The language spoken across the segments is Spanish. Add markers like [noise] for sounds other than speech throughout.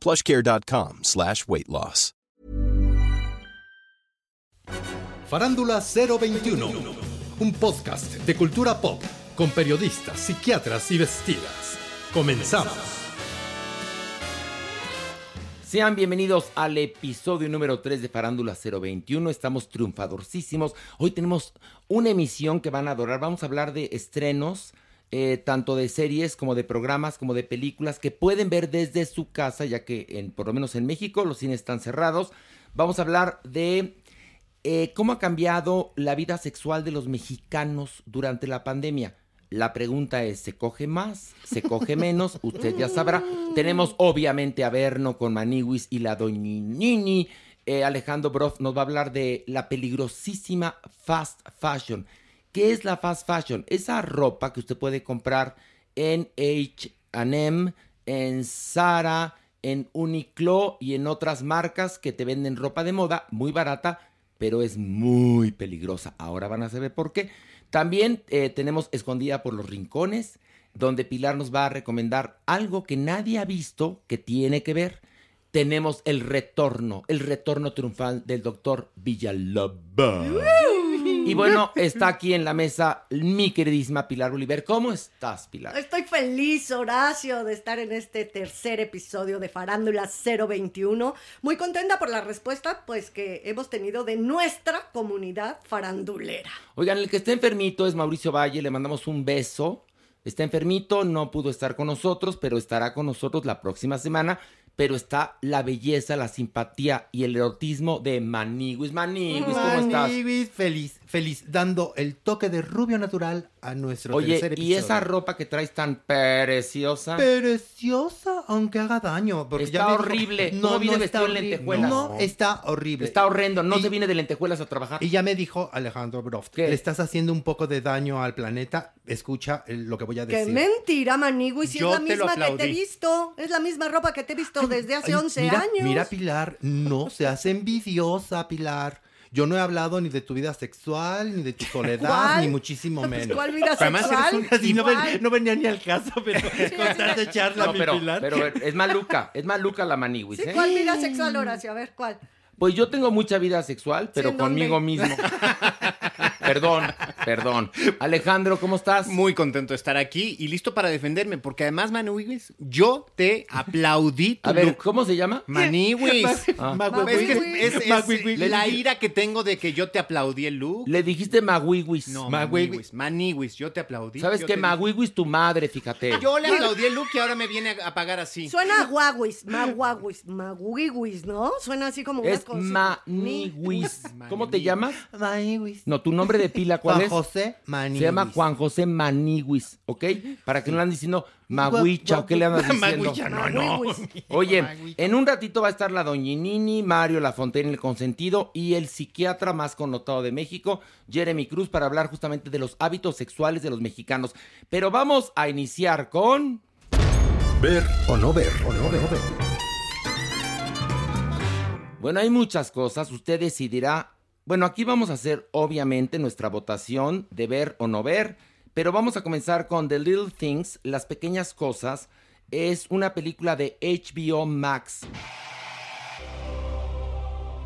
plushcare.com slash weight loss. Farándula 021, un podcast de cultura pop con periodistas, psiquiatras y vestidas. Comenzamos. Sean bienvenidos al episodio número 3 de Farándula 021. Estamos triunfadorcísimos. Hoy tenemos una emisión que van a adorar. Vamos a hablar de estrenos, eh, tanto de series como de programas, como de películas que pueden ver desde su casa, ya que en, por lo menos en México los cines están cerrados. Vamos a hablar de eh, cómo ha cambiado la vida sexual de los mexicanos durante la pandemia. La pregunta es, ¿se coge más? ¿Se coge menos? [laughs] Usted ya sabrá. Tenemos obviamente a Berno con Maniwis y la Doñinini. Eh, Alejandro Broff nos va a hablar de la peligrosísima fast fashion. ¿Qué es la fast fashion? Esa ropa que usted puede comprar en H&M, en Zara, en Uniqlo y en otras marcas que te venden ropa de moda muy barata, pero es muy peligrosa. Ahora van a saber por qué. También eh, tenemos Escondida por los Rincones, donde Pilar nos va a recomendar algo que nadie ha visto que tiene que ver. Tenemos el retorno, el retorno triunfal del doctor Villalobos. Y bueno, está aquí en la mesa mi queridísima Pilar Oliver. ¿Cómo estás, Pilar? Estoy feliz, Horacio, de estar en este tercer episodio de Farándula 021. Muy contenta por la respuesta, pues, que hemos tenido de nuestra comunidad farandulera. Oigan, el que está enfermito es Mauricio Valle, le mandamos un beso. Está enfermito, no pudo estar con nosotros, pero estará con nosotros la próxima semana. Pero está la belleza, la simpatía y el erotismo de Maniguis. Maniguis, ¿cómo estás? Maniguis, feliz, feliz, dando el toque de rubio natural a nuestro Oye, tercer y esa ropa que traes tan preciosa. Preciosa, aunque haga daño. Porque Está ya me horrible. No, No viene no vestido horrible. lentejuelas. No, está horrible. Está horrendo, no Y- se viene de lentejuelas a trabajar. Y ya me dijo Alejandro Broft, ¿Qué? le estás haciendo un poco de daño al planeta. Escucha lo que voy a ¡Qué decir. mentira, Manigui! Si Yo es la misma que te he visto. Es la misma ropa que te he visto desde hace Ay, 11 mira, años. Mira, Pilar, no seas envidiosa, Pilar. Yo no he hablado ni de tu vida sexual, ni de tu soledad, ¿Cuál? ni muchísimo Pues, menos. ¿cuál vida Además, sexual? eres un- así no, ven- Igual. no venía ni al caso, pero con tanta charla, No, mi pero, Pilar. pero es maluca, es maluca la Maniguis, Sí, ¿eh? ¿Cuál vida sexual, Horacio? A ver, ¿cuál? Pues yo tengo mucha vida sexual, pero conmigo mismo. [laughs] perdón, perdón. Alejandro, ¿cómo estás? Muy contento de estar aquí y listo para defenderme, porque además, Maniwis, yo te aplaudí tu A ver, look. ¿cómo se llama? Maniwis. Ah. Es, que es, es Magüigüis. la ira que tengo de que yo te aplaudí el look. Le dijiste Maguiguis. No, Magüigüis. Maniwis. Maniwis, yo te aplaudí. ¿Sabes qué? te- tu madre, fíjate. Yo le aplaudí el look y ahora me viene a, pagar así. Suena a guaguis, maguaguis, maguiguis, ¿no? Suena así como una Es cosa. Maniguis. ¿Cómo te llamas? Maniguis. No, tu nombre de pila, ¿cuál Juan es? José Maniguis. Se llama Juan José Maniguis, ¿ok? Para que no le andan diciendo Maguicha o qué le andas diciendo. Maguicha, no, no. [laughs] Oye, en un ratito va a estar la Doñinini, Mario Lafontaine, el consentido, y el psiquiatra más connotado de México, Jeremy Cruz, para hablar justamente de los hábitos sexuales de los mexicanos. Pero vamos a iniciar con... Ver o no ver. O no ver. Bueno, hay muchas cosas. Usted decidirá. Bueno, aquí vamos a hacer obviamente nuestra votación de ver o no ver, pero vamos a comenzar con The Little Things, Las Pequeñas Cosas. Es una película de HBO Max.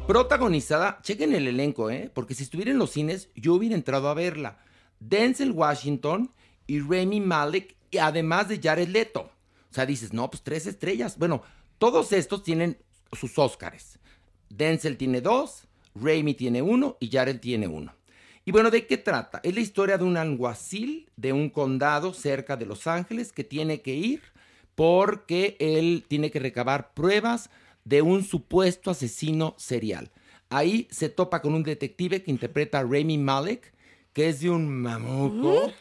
Protagonizada, chequen el elenco, ¿eh? Porque si estuviera en los cines, yo hubiera entrado a verla. Denzel Washington y Remy Malek, y además de Jared Leto. O sea, dices, no, pues tres estrellas. Bueno, todos estos tienen sus Óscares. Denzel tiene dos, Remy tiene uno y Jared tiene uno. Y bueno, ¿de qué trata? Es la historia de un alguacil de un condado cerca de Los Ángeles que tiene que ir porque él tiene que recabar pruebas de un supuesto asesino serial. Ahí se topa con un detective que interpreta a Remy Malek, que es de un mamuco,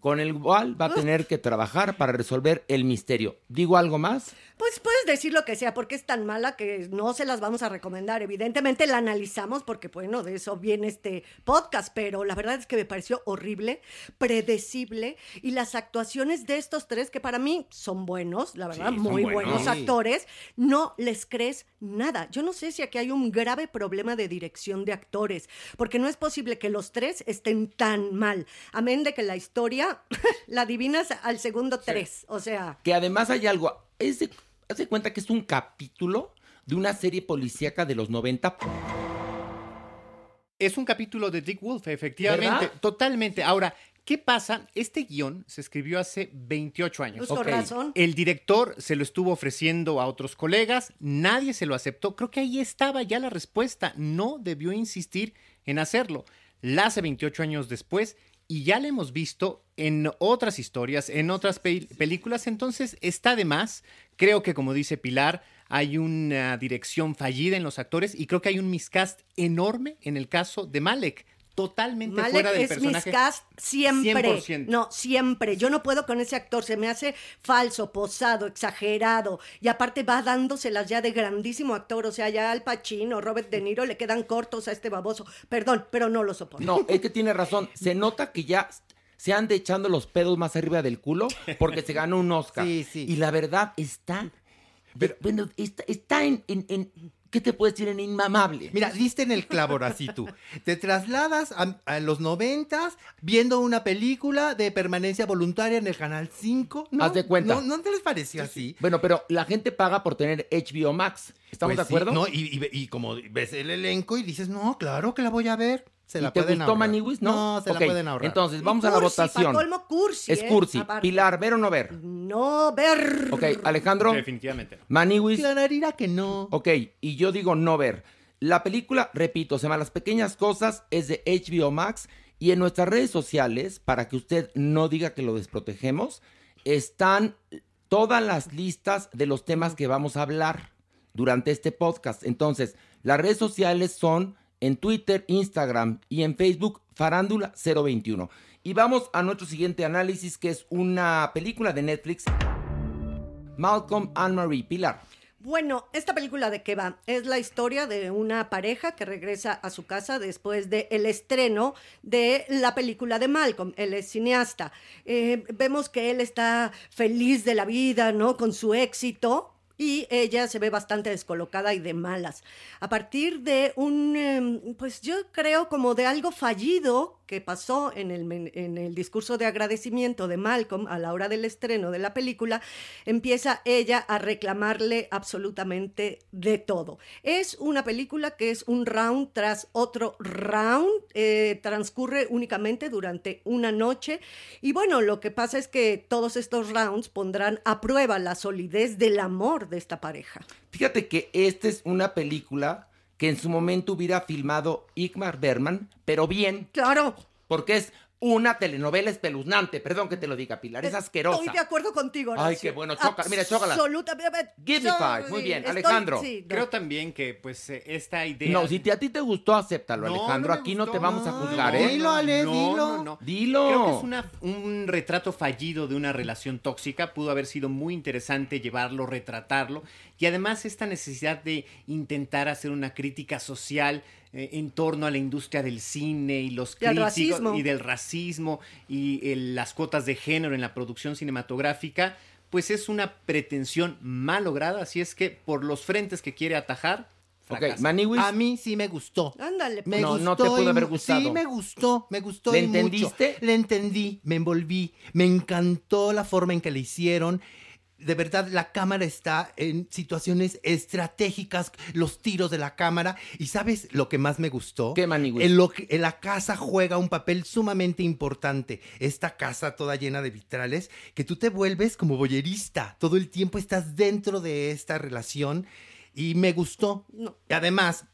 con el cual va a tener que trabajar para resolver el misterio. ¿Digo algo más? Pues puedes decir lo que sea, porque es tan mala que no se las vamos a recomendar. Evidentemente la analizamos porque, bueno, de eso viene este podcast, pero la verdad es que me pareció horrible, predecible, y las actuaciones de estos tres, que para mí son buenos, la verdad, Sí, muy buenos. actores, no les crees nada. Yo no sé si aquí hay un grave problema de dirección de actores, porque no es posible que los tres estén tan mal, amén de que la historia [laughs] la adivinas al segundo tres, o sea... Que además hay algo. Es de, haz de cuenta que es un capítulo de una serie policíaca de los 90. Es un capítulo de Dick Wolf, efectivamente. ¿Verdad? Totalmente. Ahora, ¿qué pasa? Este guion se escribió hace 28 años. Pues con Ok. razón. El director se lo estuvo ofreciendo a otros colegas, nadie se lo aceptó. Creo que ahí estaba ya la respuesta. No debió insistir en hacerlo. La hace 28 años después y ya la hemos visto en otras historias, en otras pe- películas, entonces está de más. Creo que, como dice Pilar, hay una dirección fallida en los actores y creo que hay un miscast enorme en el caso de Malek. Totalmente Malek fuera del es personaje. miscast siempre. 100%. No, siempre. Yo no puedo con ese actor. Se me hace falso, posado, exagerado. Y aparte va dándoselas ya de grandísimo actor. O sea, ya Al Pacino, Robert De Niro le quedan cortos a este baboso. Perdón, pero no lo soporto. No, es que tiene razón. Se nota que ya se anda echando los pedos más arriba del culo porque se ganó un Oscar. Sí, sí. Y la verdad está. de- bueno, está, está en, en- en- ¿Qué te puedo decir? En inmamable. Mira, diste en el clavo ahora sí tú. Te trasladas a, a los noventas viendo una película de permanencia voluntaria en el Canal 5. ¿no? Haz de cuenta. ¿No, ¿no te les pareció así? Bueno, pero la gente paga por tener HBO Max. ¿Estamos Pues de acuerdo? no, y, y- y como ves el elenco y dices, no, claro que la voy a ver. Se la ¿Y te pueden gustó ahorrar. Maniwis? No, No, se la pueden ahorrar. Entonces, vamos a la votación. colmo, cursi, es ¿eh? cursi. Pilar, ¿ver o no ver? No ver. Ok, Alejandro. Definitivamente no. Maniwis. Clararía que no. Ok, y yo digo no ver. La película, repito, se llama Las Pequeñas Cosas, es de HBO Max y en nuestras redes sociales, para que usted no diga que lo desprotegemos, están todas las listas de los temas que vamos a hablar durante este podcast. Entonces, las redes sociales son en Twitter, Instagram y en Facebook, Farándula 021. Y vamos a nuestro siguiente análisis, que es una película de Netflix, Malcolm and Marie Pilar. Bueno, esta película de qué va? Es la historia de una pareja que regresa a su casa después del el estreno de la película de Malcolm. Él es cineasta. Eh, vemos que él está feliz de la vida, ¿no? Con su éxito. Y ella se ve bastante descolocada y de malas. A partir de un, em, pues yo creo como de algo fallido que pasó en el, en el discurso de agradecimiento de Malcolm a la hora del estreno de la película, empieza ella a reclamarle absolutamente de todo. Es una película que es un round tras otro round, eh, transcurre únicamente durante una noche y bueno, lo que pasa es que todos estos rounds pondrán a prueba la solidez del amor de esta pareja. Fíjate que esta es una película que en su momento hubiera filmado Igmar Berman, pero bien, Claro. porque es una telenovela espeluznante. Perdón que te lo diga, Pilar, es asquerosa. Estoy de acuerdo contigo. Ay, Horacio. qué bueno, choca- mira, chócala. Absolutamente. Give me five, muy bien. Alejandro. sí, no. Creo también que pues eh, esta idea... No, si te- a ti te gustó, acéptalo, No, Alejandro. no Aquí no te vamos a juzgar, no, ¿eh? Dilo, Ale, no, dilo. no, no. Dilo. Creo que es una- un retrato fallido de una relación tóxica. Pudo haber sido muy interesante llevarlo, retratarlo. Y además esta necesidad de intentar hacer una crítica social eh, en torno a la industria del cine y los críticos racismo. y del racismo y el- las cuotas de género en la producción cinematográfica, pues es una pretensión mal lograda. Así es que por los frentes que quiere atajar. Maniwis. A mí sí me gustó. Ándale, Me No, gustó. no te pudo haber gustado. Sí, me gustó, me gustó. ¿Le y mucho. entendiste? Le entendí, me envolví, me encantó la forma en que le hicieron. De verdad, la cámara está en situaciones estratégicas, los tiros de la cámara. ¿Y sabes lo que más me gustó? ¿Qué, Maniwis? En lo que en la casa juega un papel sumamente importante. Esta casa toda llena de vitrales, que tú te vuelves como boyerista. Todo el tiempo estás dentro de esta relación. Y me gustó. No. Y además,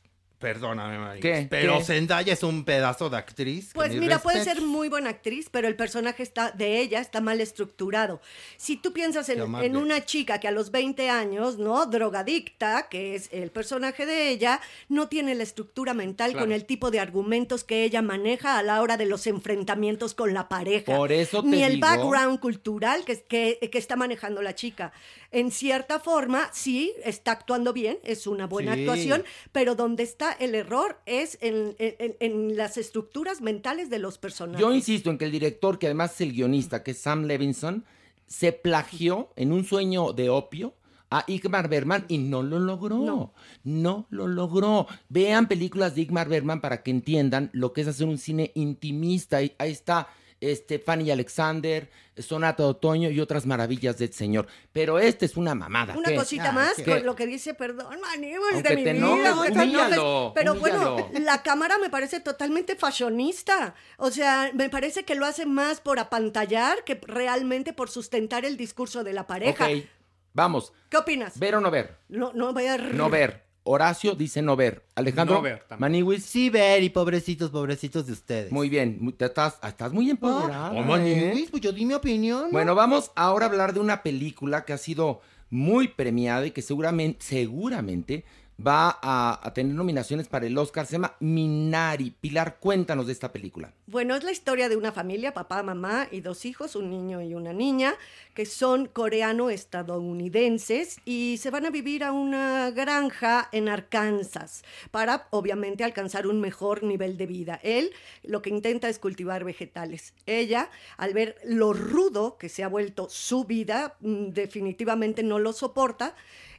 perdóname, María, ¿Qué? pero ¿Qué? Zendaya es un pedazo de actriz. Pues mira, puede ser muy buena actriz, pero el personaje está de ella está mal estructurado. Si tú piensas en, una chica que a los 20 años, ¿no? Drogadicta, que es el personaje de ella, no tiene la estructura mental Claro. con el tipo de argumentos que ella maneja a la hora de los enfrentamientos con la pareja. Por eso te Ni el digo- background cultural que, que, que está manejando la chica. En cierta forma, sí, está actuando bien, es una buena Sí. actuación, pero donde está el error es en, en- en las estructuras mentales de los personajes. Yo insisto en que el director, que además es el guionista, que es Sam Levinson, se plagió en un sueño de opio a Igmar Bergman y no lo logró. No. No. lo logró. Vean películas de Igmar Bergman para que entiendan lo que es hacer un cine intimista. Ahí está este, Fanny Alexander, Sonata de Otoño y otras maravillas del señor. Pero esta es una mamada. Una ¿qué? cosita más ¿qué? con lo que dice, perdón, Maníbal, de mi vida. humíllalo. Pero bueno, la cámara me parece totalmente fashionista. O sea, me parece que lo hace más por apantallar que realmente por sustentar el discurso de la pareja. Ok, vamos. ¿Qué opinas? ¿Ver o no ver? No, no a... No ver. Horacio dice no ver. Alejandro No ver también. Maniwis. Sí, ver, y pobrecitos, pobrecitos de ustedes. Muy bien, muy- te estás, estás muy empoderada. Oh, ¿eh? Maniwis, pues yo di mi opinión. ¿no? Bueno, vamos ahora a hablar de una película que ha sido muy premiada y que seguramente, seguramente va a, tener nominaciones para el Oscar. Se llama Minari. Pilar, cuéntanos de esta película. Bueno, es la historia de una familia, papá, mamá y dos hijos, un niño y una niña, que son coreano-estadounidenses y se van a vivir a una granja en Arkansas para, obviamente, alcanzar un mejor nivel de vida. Él lo que intenta es cultivar vegetales. Ella, al ver lo rudo que se ha vuelto su vida, mm, definitivamente no lo soporta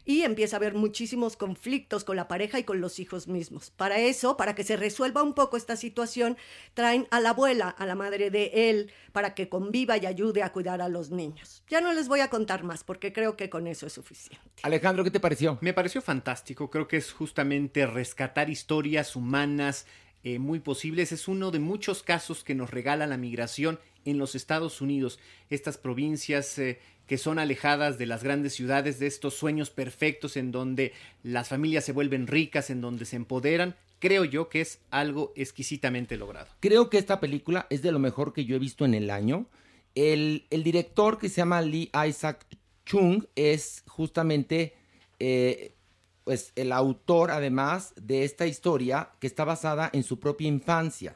y empieza a haber muchísimos conflictos con la pareja y con los hijos mismos. Para eso, para que se resuelva un poco esta situación, traen a la abuela, a la madre de él, para que conviva y ayude a cuidar a los niños. Ya no les voy a contar más porque creo que con eso es suficiente. Alejandro, ¿qué te pareció? Me pareció fantástico, creo que es justamente rescatar historias humanas eh, muy posibles. Es uno de muchos casos que nos regala la migración en los Estados Unidos, estas provincias eh, que son alejadas de las grandes ciudades, de estos sueños perfectos en donde las familias se vuelven ricas, en donde se empoderan. Creo yo que es algo exquisitamente logrado. Creo que esta película es de lo mejor que yo he visto en el año. El, el director que se llama Lee Isaac Chung es justamente eh, pues, el autor, además, de esta historia que está basada en su propia infancia.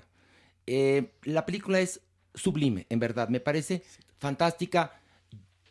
Eh, la película es sublime, en verdad. Me parece fantástica.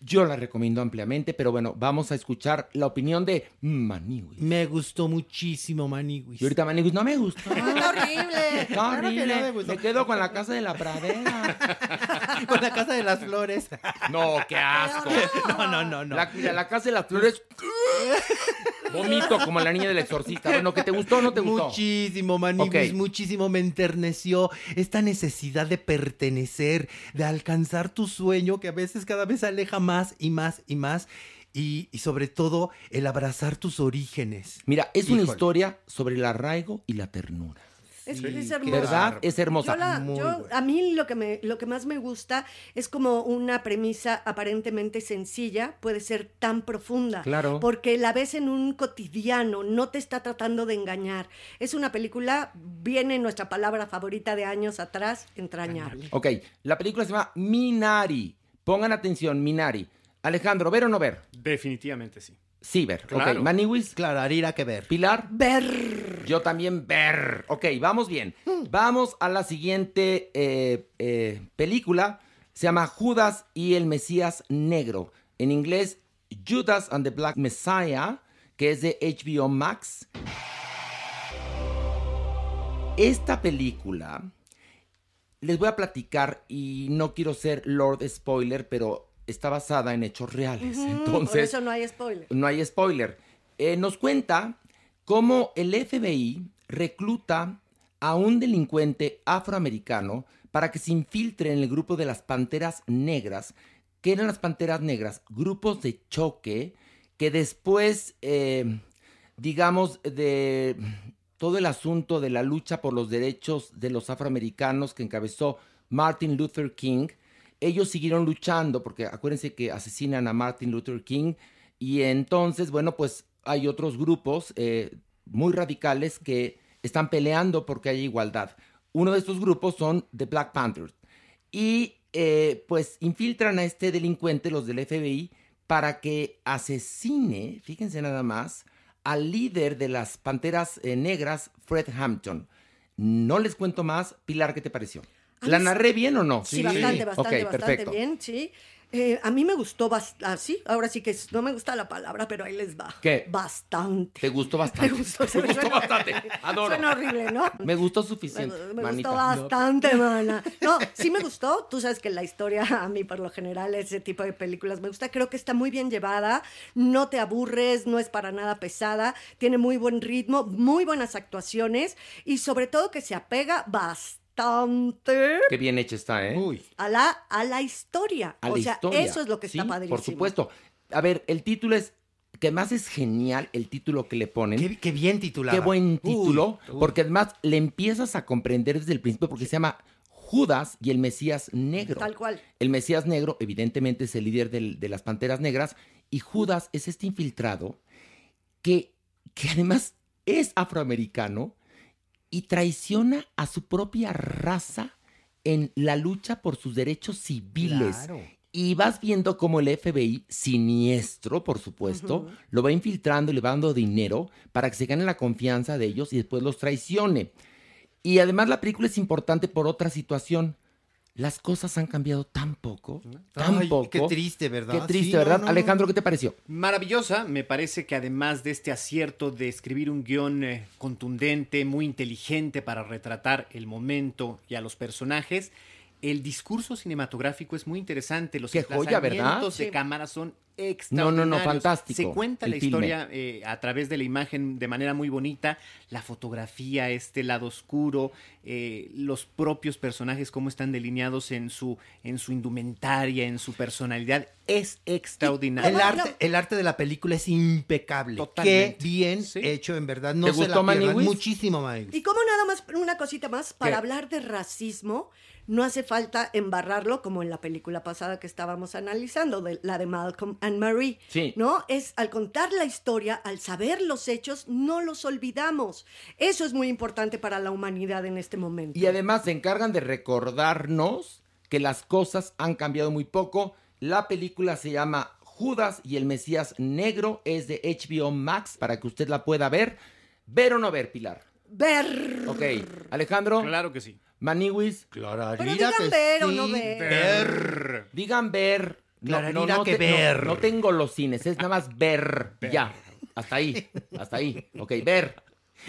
Yo la recomiendo ampliamente, pero bueno, vamos a escuchar la opinión de Maniwis. Me gustó muchísimo, Maniwis. Y ahorita Maniwis no me gusta. [laughs] ¡Está horrible! Está Claro que horrible. no me gustó. me quedo con la casa de la pradera. [laughs] [laughs] Con la casa de las flores. [laughs] No, qué asco. No, no, no, no. La, mira, la casa de las flores. [laughs] Vomito como la niña del exorcista. Bueno, ¿que te gustó o no te gustó? Muchísimo, Maniwis, Ok. muchísimo me enterneció esta necesidad de pertenecer, de alcanzar tu sueño que a veces cada vez se aleja más y más y más. Y, y sobre todo el abrazar tus orígenes. Mira, es una historia sobre el arraigo y la ternura. Es, Sí, es qué hermoso. ¿Verdad? Es hermosa. Yo la- a mí lo que, me, lo que más me gusta es como una premisa aparentemente sencilla puede ser tan profunda. Claro. Porque la ves en un cotidiano, no te está tratando de engañar. Es una película, viene nuestra palabra favorita de años atrás, entrañable. Ok, la película se llama Minari. Pongan atención, Minari. Alejandro, ¿ver o no ver? Definitivamente sí. Sí, ver. Claro. Ok, Maniwis. Claro, harira que ver. Pilar. Ver. Yo también ver. Ok, vamos bien. Vamos a la siguiente eh, eh, película. Se llama Judas y el Mesías Negro. En inglés, Judas and the Black Messiah, que es de HBO Max. Esta película, les voy a platicar y no quiero ser Lord Spoiler, pero está basada en hechos reales. Entonces, Por eso no hay spoiler. no hay spoiler. Eh, nos cuenta cómo el FBI recluta a un delincuente afroamericano para que se infiltre en el grupo de las Panteras Negras. ¿Qué eran las Panteras Negras? Grupos de choque que después, eh, digamos, de todo el asunto de la lucha por los derechos de los afroamericanos que encabezó Martin Luther King, ellos siguieron luchando, porque acuérdense que asesinan a Martin Luther King, y entonces, bueno, pues hay otros grupos eh, muy radicales que están peleando porque haya igualdad. Uno de estos grupos son The Black Panthers. Y eh, pues infiltran a este delincuente, los del FBI, para que asesine, fíjense nada más, al líder de las Panteras eh, Negras, Fred Hampton. No les cuento más. Pilar, ¿qué te pareció? ¿La narré bien o no? Sí, bastante, bastante, bastante perfecto. bien, sí. Eh, a mí me gustó bastante, ahora sí que no me gusta la palabra, pero ahí les va. ¿Qué? Bastante. ¿Te gustó [laughs] bastante? Me gustó, [laughs] Te gustó suena- bastante. Adoro. Suena horrible, ¿no? Me gustó Me, suficiente. me manita. gustó bastante, mana. No, sí me gustó. Tú sabes que la historia, a mí por lo general, ese tipo de películas me gusta. Creo que está muy bien llevada. No te aburres, no es para nada pesada. Tiene muy buen ritmo, muy buenas actuaciones y sobre todo que se apega bastante Qué bien hecha está, ¿eh? Uy. a la, a la historia. a o la sea, historia. eso es lo que está Sí, padrísimo. Por supuesto. A ver, el título es. Que más es genial el título que le ponen. Qué, qué bien titulado. Qué buen título. Porque además le empiezas a comprender desde el principio porque se llama Judas y el Mesías Negro. Tal cual. El Mesías Negro, evidentemente, es el líder del- de las Panteras Negras. Y Judas es este infiltrado que, que además es afroamericano y traiciona a su propia raza en la lucha por sus derechos civiles. Claro. Y vas viendo cómo el FBI, siniestro, por supuesto, lo va infiltrando y le va dando dinero para que se gane la confianza de ellos y después los traicione. Y además la película es importante por otra situación. Las cosas han cambiado tan poco, tan Ay, poco. qué triste, ¿verdad? Qué triste, Sí, ¿verdad? no, no. Alejandro, ¿qué te pareció? Maravillosa, me parece que además de este acierto de escribir un guion eh, contundente, muy inteligente para retratar el momento y a los personajes, el discurso cinematográfico es muy interesante. Los Qué joya, ¿verdad? de Sí. cámara son extraordinarios. no, no, fantástico, Se cuenta el la filme. historia eh, a través de la imagen de manera muy bonita, la fotografía, este lado oscuro, eh, los propios personajes, cómo están delineados en su, en su indumentaria, en su personalidad, es extraordinario. El arte, el arte de la película es impecable. Totalmente. Qué bien Sí. hecho, en verdad. No ¿Te se gustó, la pierdan. Muchísimo, Maniwis. Y como nada más, una cosita más, para ¿Qué? hablar de racismo, no hace falta embarrarlo como en la película pasada que estábamos analizando, de, la de Malcolm and Marie. Sí. ¿No? Es al contar la historia, al saber los hechos, no los olvidamos. Eso es muy importante para la humanidad en este momento. Y además se encargan de recordarnos que las cosas han cambiado muy poco. La película se llama Judas y el Mesías Negro, es de HBO Max para que usted la pueda ver. ¿Ver o no ver, Pilar? Ver. Ok, Alejandro, Claro que sí. Maniwis, Clararira Pero digan que ver o sí, no ver. digan ver. Clararira que te- ver. No, tengo los cines, es nada más ver. Ya, hasta ahí, hasta ahí. Ok, ver.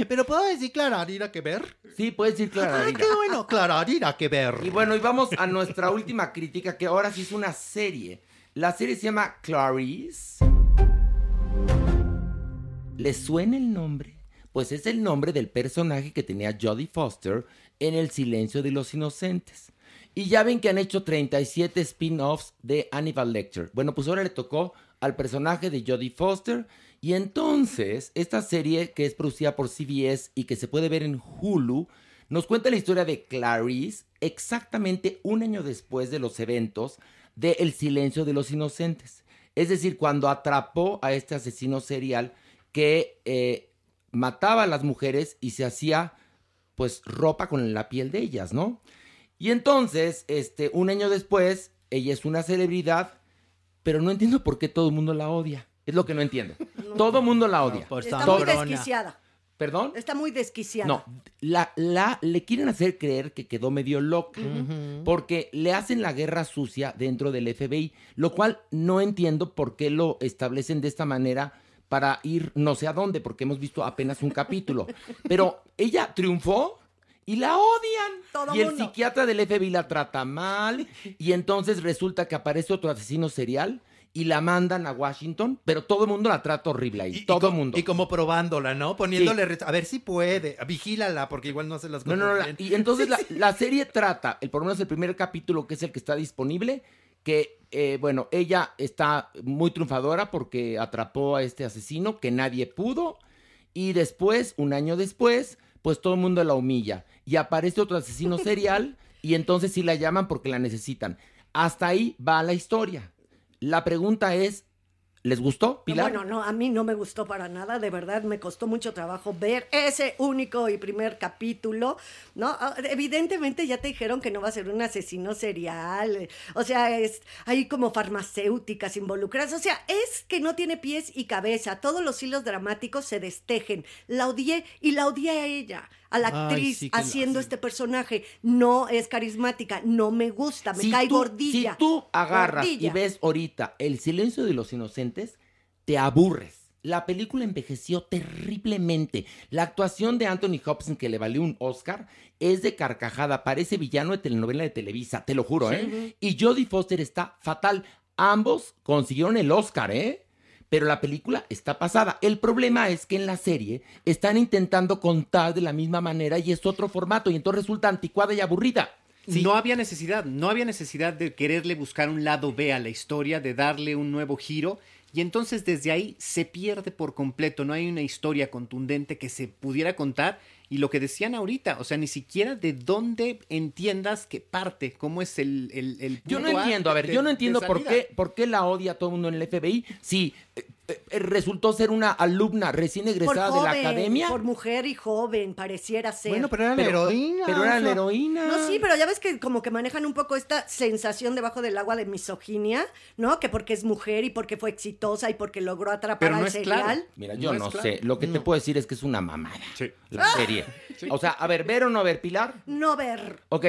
Pero puedo decir Clararira que ver. Sí, puedes decir Ah, Clararira. qué bueno, Clararira que ver. Y bueno, y vamos a nuestra última crítica, que ahora sí es una serie. La serie se llama Clarice. ¿Le suena el nombre? Pues es el nombre del personaje que tenía Jodie Foster en El silencio de los inocentes. Y ya ven que han hecho 37 spin-offs de Hannibal Lecter. Bueno, pues ahora le tocó al personaje de Jodie Foster. Y entonces, esta serie que es producida por CBS y que se puede ver en Hulu, nos cuenta la historia de Clarice exactamente un año después de los eventos de El silencio de los inocentes. Es decir, cuando atrapó a este asesino serial que eh, mataba a las mujeres y se hacía pues ropa con la piel de ellas, ¿no? Y entonces, este, un año después, ella es una celebridad, pero no entiendo por qué todo el mundo la odia. Es lo que no entiendo. Todo el mundo la odia. por Está muy desquiciada. ¿Perdón? Está muy desquiciada. No, la, la, le quieren hacer creer que quedó medio loca. Porque le hacen la guerra sucia dentro del FBI, lo cual no entiendo por qué lo establecen de esta manera para ir no sé a dónde, porque hemos visto apenas un capítulo. Pero ella triunfó y la odian. Todo y el mundo. psiquiatra del FBI la trata mal. Y entonces resulta que aparece otro asesino serial y la mandan a Washington, pero todo el mundo la trata horrible ahí, todo el mundo. Y como probándola, ¿no? Poniéndole, ret- a ver si puede, vigílala, porque igual no hace las No, cosas no, no. bien. y entonces [laughs] la, la serie trata, el, por lo menos el primer capítulo, que es el que está disponible, que, eh, bueno, ella está muy triunfadora porque atrapó a este asesino que nadie pudo. Y después, un año después, pues todo el mundo la humilla. Y aparece otro asesino [laughs] serial y entonces sí la llaman porque la necesitan. Hasta ahí va la historia. La pregunta es, ¿les gustó, Pilar? Bueno, no, a mí no me gustó para nada, de verdad me costó mucho trabajo ver ese único y primer capítulo, ¿no? Ah, Evidentemente ya te dijeron que no va a ser un asesino serial, o sea, es hay como farmacéuticas involucradas, o sea, es que no tiene pies y cabeza, todos los hilos dramáticos se destejen. La odié y la odié a ella. A la Ay, actriz sí, haciendo este personaje no es carismática, no me gusta, me Si cae tú- gordilla. Si tú agarras y ves ahorita El silencio de los inocentes, te aburres. La película envejeció terriblemente. La actuación de Anthony Hopkins, que le valió un Oscar, es de carcajada. Parece villano de telenovela de Televisa, te lo juro, ¿eh? Y Jodie Foster está fatal. Ambos consiguieron el Oscar, ¿eh? Pero la película está pasada. El problema es que en la serie están intentando contar de la misma manera y es otro formato y entonces resulta anticuada y aburrida. No había necesidad, no había necesidad de quererle buscar un lado B a la historia, de darle un nuevo giro. Y entonces desde ahí se pierde por completo, no hay una historia contundente que se pudiera contar. Y lo que decían ahorita, o sea, ni siquiera de dónde entiendas que parte, cómo es el, el, el Yo no A entiendo, a ver, de- yo no entiendo por qué, por qué la odia todo el mundo en el FBI. Eh, resultó ser una alumna recién Por egresada de la academia. Por mujer y joven, pareciera ser. Bueno, pero era la heroína. pero era la heroína. No, sí, pero ya ves que como que manejan un poco esta sensación debajo del agua de misoginia, ¿no? Que porque es mujer y porque fue exitosa y porque logró atrapar Pero no al es serial. claro. Mira, yo no claro. sé. Lo que te puedo decir es que es una mamada. Sí. La serie. [laughs] O sea, a ver, ¿ver o no ver, Pilar? No ver. Ok,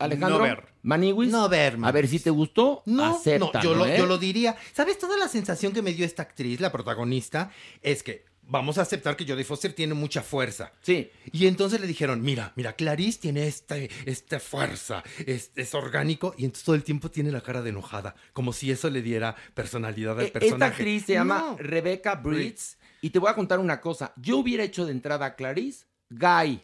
Alejandro. No ver. Maniwis. No ver, A ver si te gustó. No, acéptalo, no, yo lo, ¿eh? yo lo diría. ¿Sabes? Toda la sensación que me dio esta actriz, la protagonista, es que vamos a aceptar que Jodie Foster tiene mucha fuerza. Sí. Y entonces le dijeron, mira, mira, Clarice tiene este, esta fuerza, es, es orgánico, y entonces todo el tiempo tiene la cara de enojada, como si eso le diera personalidad al Eh, Esta personaje. actriz se llama No. Rebecca Britz. Y te voy a contar una cosa. Yo hubiera hecho de entrada a Clarice Guy.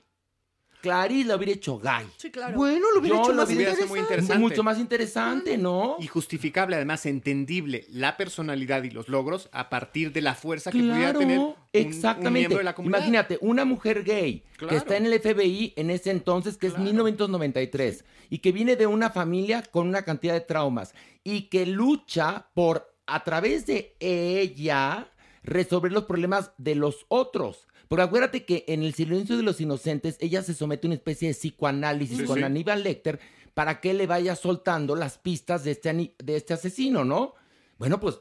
Clarice la hubiera hecho Guy. Sí, claro. Bueno, lo hubiera Yo hecho lo más hubiera sido muy interesante. Mucho más interesante, ¿no? Y justificable, además, entendible la personalidad y los logros a partir de la fuerza que pudiera tener un, un exactamente. miembro de la comunidad. Imagínate, una mujer gay que está en el FBI en ese entonces, que es 1993, y que viene de una familia con una cantidad de traumas, y que lucha por, a través de ella, resolver los problemas de los otros. Porque acuérdate que en El silencio de los inocentes, ella se somete a una especie de psicoanálisis Sí, con sí. Aníbal Lecter para que le vaya soltando las pistas de este, de este asesino, ¿no? Bueno, pues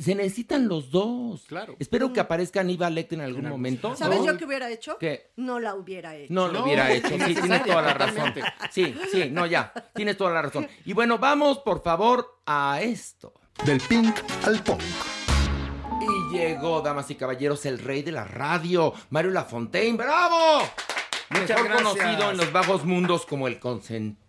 se necesitan los dos. Claro. Espero que aparezca Aníbal Lecter en algún momento. ¿Sabes ¿no? yo qué hubiera hecho? ¿Qué? No la hubiera hecho. No lo No, hubiera hecho. Sí, tienes toda la razón. Sí, sí, no, ya. Tienes toda la razón. Y bueno, vamos por favor a esto. Del pink al punk. Llegó, damas y caballeros, el rey de la radio, Mario Lafontaine. ¡Bravo! Muchas Mejor gracias. conocido en los bajos mundos como el consentido.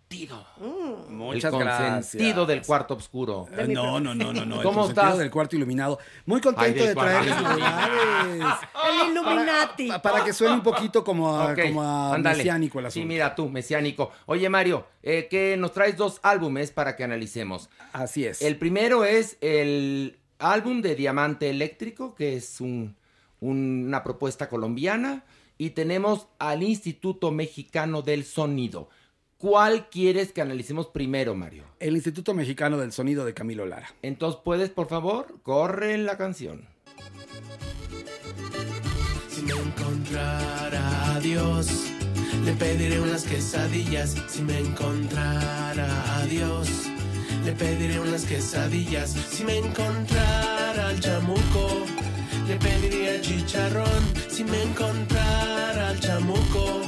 Muchas el gracias. consentido del cuarto oscuro. Eh, No, no, no, no, no. El ¿Cómo consentido estás? del cuarto iluminado. Muy contento de cuarto traerles iluminado. novedades. [laughs] El Illuminati. Pa- Para que suene un poquito como a, como a mesiánico el Sí, asunto. mira tú, mesiánico. Oye, Mario, eh, que nos traes dos álbumes para que analicemos. Así es. El primero es el álbum de Diamante Eléctrico, que es un- un- una propuesta colombiana. Y tenemos al Instituto Mexicano del Sonido. ¿Cuál quieres que analicemos primero, Mario? El Instituto Mexicano del Sonido de Camilo Lara. Entonces, ¿puedes, por favor? Corre la canción. Si me encontrara a Dios, le pediré unas quesadillas. Si me encontrara a Dios, le pediré unas quesadillas. Si me encontrara al chamuco, le pediría chicharrón. Si me encontrara al chamuco,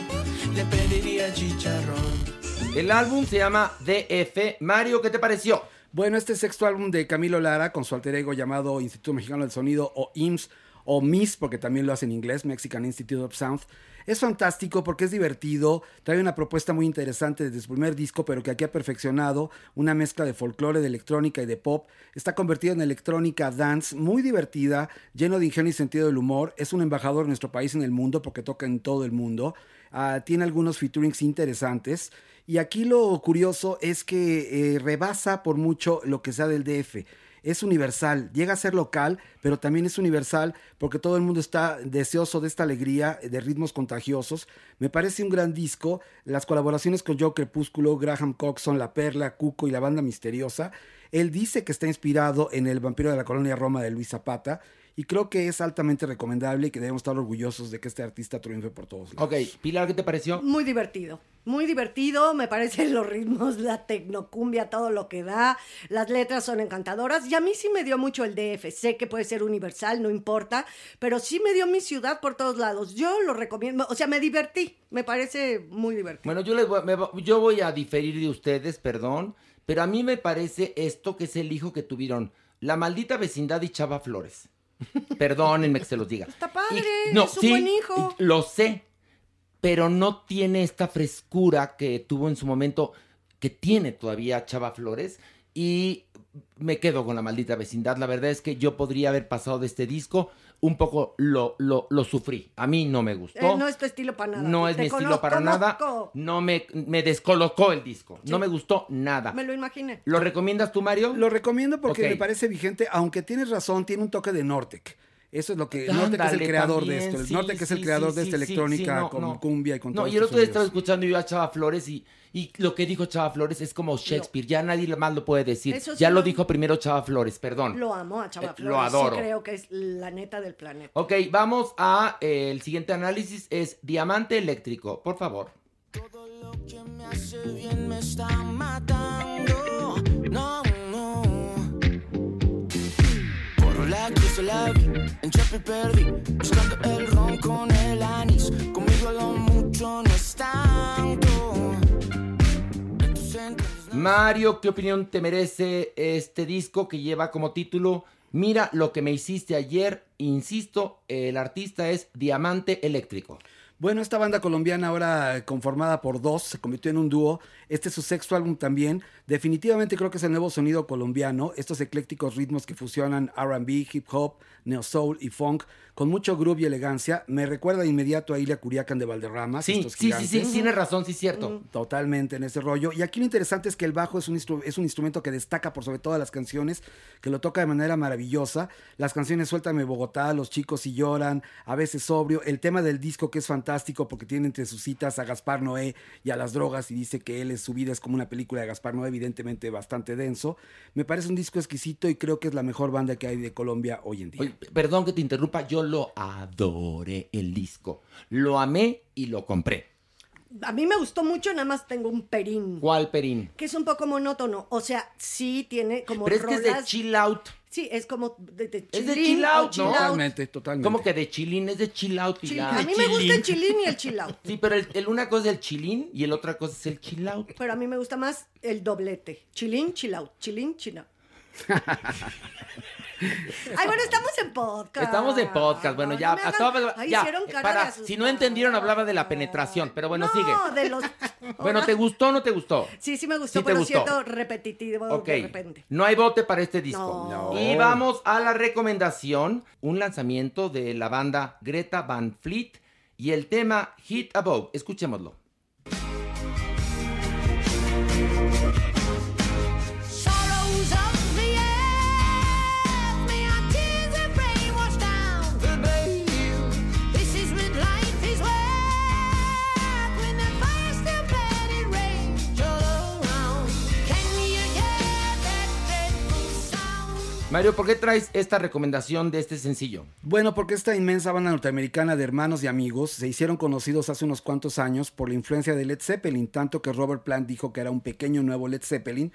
le pediría chicharrón. El álbum se llama DF. Mario, ¿qué te pareció? Bueno, este sexto álbum de Camilo Lara con su alter ego llamado Instituto Mexicano del Sonido o IMSS o MIS, porque también lo hace en inglés, Mexican Institute of Sound, Es fantástico porque es divertido, trae una propuesta muy interesante desde su primer disco, pero que aquí ha perfeccionado, una mezcla de folclore, de electrónica y de pop. Está convertido en electrónica dance, muy divertida, lleno de ingenio y sentido del humor. Es un embajador de nuestro país en el mundo porque toca en todo el mundo. Ah, tiene algunos featurings interesantes. Y aquí lo curioso es que eh, rebasa por mucho lo que sea del DF es universal, llega a ser local, pero también es universal porque todo el mundo está deseoso de esta alegría, de ritmos contagiosos. Me parece un gran disco, las colaboraciones con Joe Crepúsculo, Graham Coxon, La Perla, Cuco y la banda misteriosa. Él dice que está inspirado en El vampiro de la colonia Roma de Luis Zapata y creo que es altamente recomendable y que debemos estar orgullosos de que este artista triunfe por todos lados. Ok, Pilar, ¿qué te pareció? Muy divertido, muy divertido, me parecen [laughs] los ritmos, la tecnocumbia, todo lo que da, las letras son encantadoras y a mí sí me dio mucho el DF, sé que puede ser universal, no importa, pero sí me dio mi ciudad por todos lados, yo lo recomiendo, o sea, me divertí, me parece muy divertido. Bueno, yo, les voy, me yo voy a diferir de ustedes, perdón, pero a mí me parece esto que es el hijo que tuvieron la maldita vecindad y Chava Flores. Perdónenme que se los diga. Está padre, Y- es un buen hijo. Lo sé, pero no tiene esta frescura que tuvo en su momento, que tiene todavía Chava Flores. Y me quedo con la maldita vecindad. La verdad es que yo podría haber pasado de este disco un poco lo, lo, lo sufrí. A mí no me gustó. Eh, no es tu estilo para nada. No es Te mi estilo para nada. No me, me descolocó el disco. No me gustó nada. Me lo imaginé. ¿Lo recomiendas tú, Mario? Lo recomiendo porque me parece vigente, aunque tienes razón, tiene un toque de Nortec. Eso es lo que. Nortec es el creador también, de esto. El sí, Nortec es el sí, creador sí, de esta electrónica sí, no, con no. cumbia y con No, y el otro día estaba escuchando yo a Chava Flores y, y lo que dijo Chava Flores es como Shakespeare. Ya nadie más lo puede decir. Eso sí ya lo lo- dijo primero Chava Flores, perdón. Lo amo a Chava Eh, Flores. lo adoro. Sí creo que es la neta del planeta. Ok, vamos a eh, el siguiente análisis es Diamante Eléctrico, por favor. me hace bien me está matando. No, no. La que se la vi, en Chapi perdí. Buscando el ron con el anís. Conmigo lo mucho no es tanto. En tus entrañas Mario, ¿qué opinión te merece este disco que lleva como título Mira lo que me hiciste ayer? Insisto, el artista es Diamante Eléctrico. Bueno, esta banda colombiana ahora conformada por dos se convirtió en un dúo. Este es su sexto álbum también. Definitivamente creo que es el nuevo sonido colombiano. Estos eclécticos ritmos que fusionan RB, hip hop, neo soul y funk con mucho groove y elegancia. Me recuerda de inmediato a Ilia Curiacan de Valderrama. Sí, estos sí, sí, sí, gigantes. tienes razón, sí, cierto. Totalmente en ese rollo. Y aquí lo interesante es que el bajo es un, instru- es un instrumento que destaca por sobre todas las canciones, que lo toca de manera maravillosa. Las canciones Suéltame Bogotá, Los chicos y lloran, a veces sobrio. El tema del disco que es fantástico porque tiene entre sus citas a Gaspar Noé y a las drogas y dice que él es su vida es como una película de Gaspar Noé, evidentemente bastante denso. Me parece un disco exquisito y creo que es la mejor banda que hay de Colombia hoy en día. Oye, perdón que te interrumpa, yo lo adoré el disco. Lo amé y lo compré. A mí me gustó mucho, nada más tengo un perín. ¿Cuál, Perín? Que es un poco monótono. O sea, sí tiene como Pero es que es de chill out. Sí, es como de, de Es de chilín chill out, chill ¿no? out. Totalmente, totalmente. ¿Cómo que de chilín? Es de chill out, Chill-. A mí me gusta el chilín y el chill out. Sí, pero el, el una cosa es el chilín y el otra cosa es el chill out. Pero a mí me gusta más el doblete. Chilín, chill out. Chilín, chill out. [laughs] Ay, bueno, estamos en podcast. Estamos de podcast, bueno, No, ya, no hagan- Ay, ya, para, de si no entendieron hablaba de la penetración, pero bueno, no, sigue. de los... [laughs] Bueno, ¿te gustó o no te gustó? Sí, sí me gustó, Sí pero gustó. siento repetitivo Ok, de repente. no hay bote para este disco. No. Y vamos a la recomendación, un lanzamiento de la banda Greta Van Fleet y el tema Hit Above. Escuchémoslo. Mario, ¿por qué traes esta recomendación de este sencillo? Bueno, porque esta inmensa banda norteamericana de hermanos y amigos se hicieron conocidos hace unos cuantos años por la influencia de Led Zeppelin, tanto que Robert Plant dijo que era un pequeño nuevo Led Zeppelin,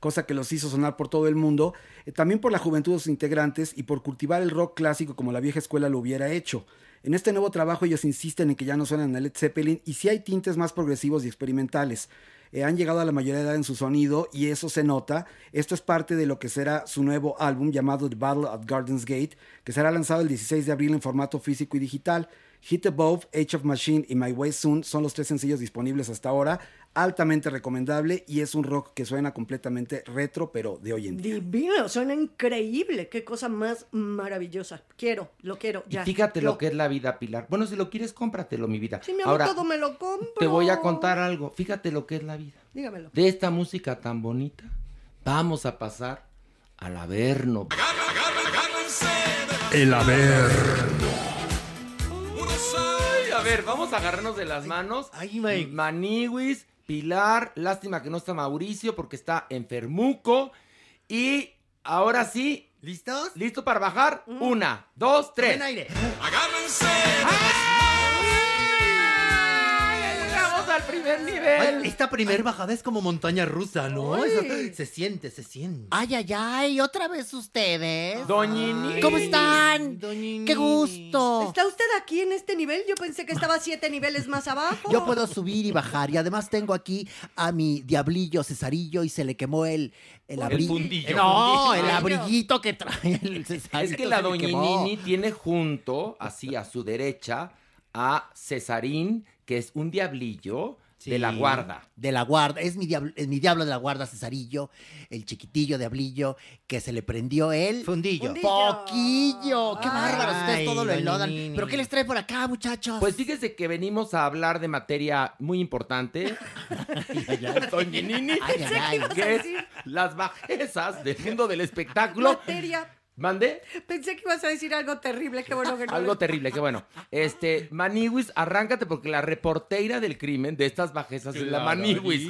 cosa que los hizo sonar por todo el mundo, eh, también por la juventud de sus integrantes y por cultivar el rock clásico como la vieja escuela lo hubiera hecho. En este nuevo trabajo ellos insisten en que ya no suenan a Led Zeppelin y sí hay tintes más progresivos y experimentales. Eh, han llegado a la mayoría de edad en su sonido y eso se nota. Esto es parte de lo que será su nuevo álbum llamado The Battle at Gardens Gate, que será lanzado el 16 de abril en formato físico y digital. Hit Above, Age of Machine y My Way Soon son los tres sencillos disponibles hasta ahora. Altamente recomendable y es un rock que suena completamente retro, pero de hoy en día. Divino, suena increíble. Qué cosa más maravillosa. Quiero, lo quiero. Y Ya. fíjate lo que es la vida, Pilar. Bueno, si lo quieres, cómpratelo, mi vida. Si mi amor Ahora, todo me lo compro. te voy a contar algo. Fíjate lo que es la vida. Dígamelo. De esta música tan bonita, vamos a pasar al Averno. El. Ay, a ver, vamos a agarrarnos de las manos. Ay, my- Maniwis, Pilar, lástima que no está Mauricio porque está enfermuco. Y ahora sí, ¿Listos? ¿listo para bajar? Una, dos, tres. En aire. ¡Ay! Al primer nivel. Ay, esta primer bajada es como montaña rusa, ¿no? Eso- se siente, se siente. Ay, ay, ay, otra vez ustedes. Doñini. ¿Cómo están? Doñini. ¡Qué gusto! ¿Está usted aquí en este nivel? Yo pensé que estaba siete niveles más abajo. Yo puedo subir y bajar. Y además tengo aquí a mi diablillo Cesarillo y se le quemó el, el El abrigo. fundillo. No, el abriguito que trae el Cesarillo. Es que la. Doñinini tiene junto, así a su derecha, a Cesarín, que es un diablillo de la guarda. De la guarda, es mi, diablo, es mi diablo de la guarda Cesarillo, el chiquitillo diablillo que se le prendió el Fundillo. Fundillo. poquillo. ¡Qué Ay, bárbaros! Ustedes todo lo enlodan. ¿Pero qué les trae por acá, muchachos? Pues fíjese que venimos a hablar de materia muy importante. [laughs] Doñinini, Ay, ay, ay. que es las bajezas del mundo del espectáculo. Materia. ¿Mande? Pensé que ibas a decir algo terrible. Qué bueno que no. Algo terrible, qué bueno. Este, Maniwis, arráncate porque la reportera del crimen de estas bajezas es la Maniwis,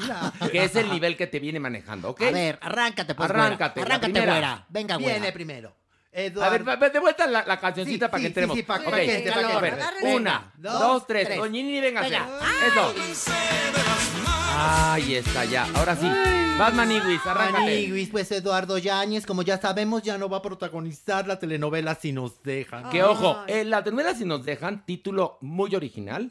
que es el nivel que te viene manejando, ¿ok? A ver, arráncate, pues. Arráncate, güera. la Arráncate, primera. güera. Venga, güera. Viene primero. A ver, de vuelta la, la cancioncita Sí, para que sí, entremos. sí, sí, pa' que- Ok, pa' que entre, pa' que a ver. Una, dos, dos, tres. tres. Doñini, véngase. Venga. Eso. Ahí está, ya. Ahora sí. Vas, Maniwis, arráncate. Maniguis, pues Eduardo Yáñez, como ya sabemos, ya no va a protagonizar la telenovela Si nos dejan. Que ojo, eh, la telenovela si nos dejan, título muy original,